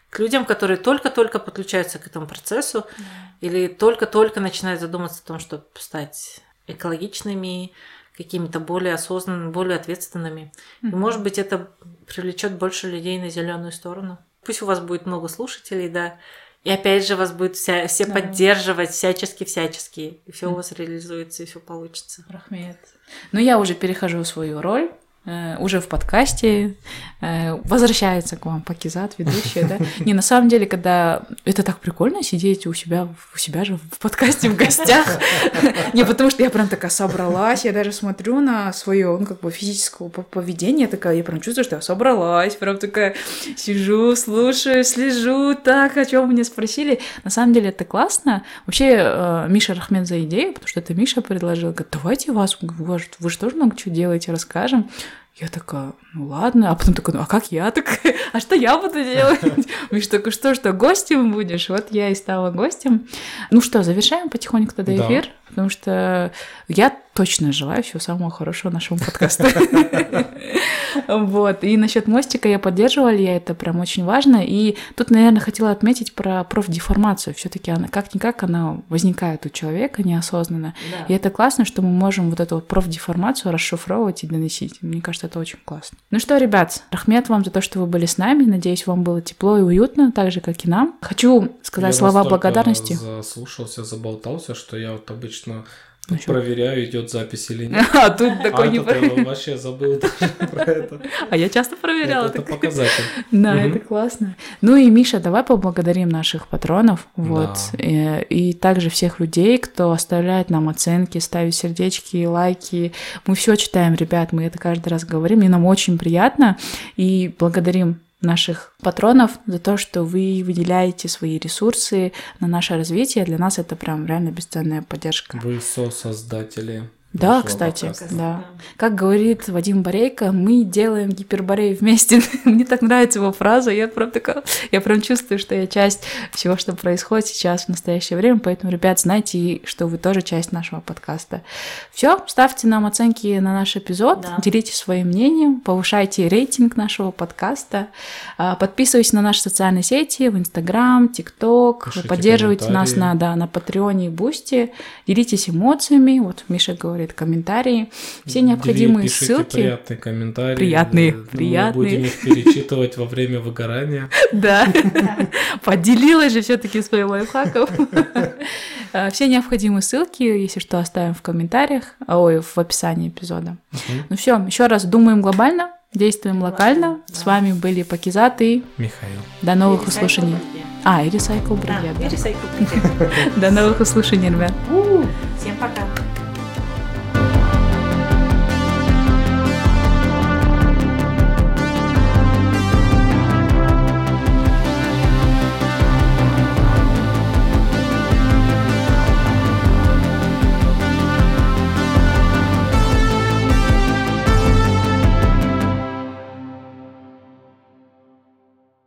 к людям, которые только-только подключаются к этому процессу mm. или только-только начинают задумываться о том, чтобы стать экологичными, какими-то более осознанными, более ответственными. И, может быть, это привлечет больше людей на зеленую сторону. Пусть у вас будет много слушателей, да, и опять же вас будет вся, все да. поддерживать всячески-всячески. И все у вас реализуется, и все получится. Рахмет. Ну, я уже перехожу в свою роль. Э, уже в подкасте, э, возвращается к вам Пакизат, ведущая, да? Не, на самом деле, когда это так прикольно сидеть у себя, у себя же в подкасте в гостях. Не, потому что я прям такая собралась, я даже смотрю на свое, ну, как бы физическое поведение, такая, я прям чувствую, что я собралась, прям такая сижу, слушаю, слежу, так, о чем мне спросили. На самом деле это классно. Вообще, э, Миша Рахмет за идею, потому что это Миша предложил, говорит, давайте вас, вы же тоже много чего делаете, расскажем. Я такая, ну ладно, а потом такая, ну а как я такая, а что я буду делать? Миша такой, что, что, гостем будешь? Вот я и стала гостем. Ну что, завершаем потихоньку тогда эфир, потому что я точно желаю всего самого хорошего нашему подкасту. Вот. И насчет мостика я поддерживала, я это прям очень важно. И тут, наверное, хотела отметить про профдеформацию. Все-таки она как-никак она возникает у человека неосознанно. Да. И это классно, что мы можем вот эту вот профдеформацию расшифровывать и доносить. Мне кажется, это очень классно. Ну что, ребят, рахмет вам за то, что вы были с нами. Надеюсь, вам было тепло и уютно, так же, как и нам. Хочу сказать я слова благодарности. заслушался, заболтался, что я вот обычно ну, Проверяю, идет запись или нет. А тут такой а не проверяю. вообще забыл про это. А я часто проверяла. Это, показатель. Да, это классно. Ну и, Миша, давай поблагодарим наших патронов. Вот. И, и также всех людей, кто оставляет нам оценки, ставит сердечки, лайки. Мы все читаем, ребят, мы это каждый раз говорим, и нам очень приятно. И благодарим наших патронов за то, что вы выделяете свои ресурсы на наше развитие. Для нас это прям реально бесценная поддержка. Вы сосоздатели да, кстати, подкаста. да. Как говорит Вадим Борейко, мы делаем гиперборей вместе. Мне так нравится его фраза, я прям такая, я прям чувствую, что я часть всего, что происходит сейчас в настоящее время, поэтому, ребят, знайте, что вы тоже часть нашего подкаста. Все, ставьте нам оценки на наш эпизод, да. делитесь своим мнением, повышайте рейтинг нашего подкаста, а, подписывайтесь на наши социальные сети в Инстаграм, ТикТок, поддерживайте нас на, да, на Патреоне и Бусти, делитесь эмоциями, вот Миша говорит, оставляет комментарии. Все необходимые Пишите ссылки. приятные комментарии. Приятные, приятные. Мы будем их перечитывать во время выгорания. Да. Поделилась же все-таки своим лайфхаком. А, все необходимые ссылки, если что, оставим в комментариях, ой, в описании эпизода. Ну все, еще раз думаем глобально, действуем локально. С вами были Пакизат и Михаил. До новых услышаний. А, и Recycle Бригада. До новых услышаний, ребят. Всем пока.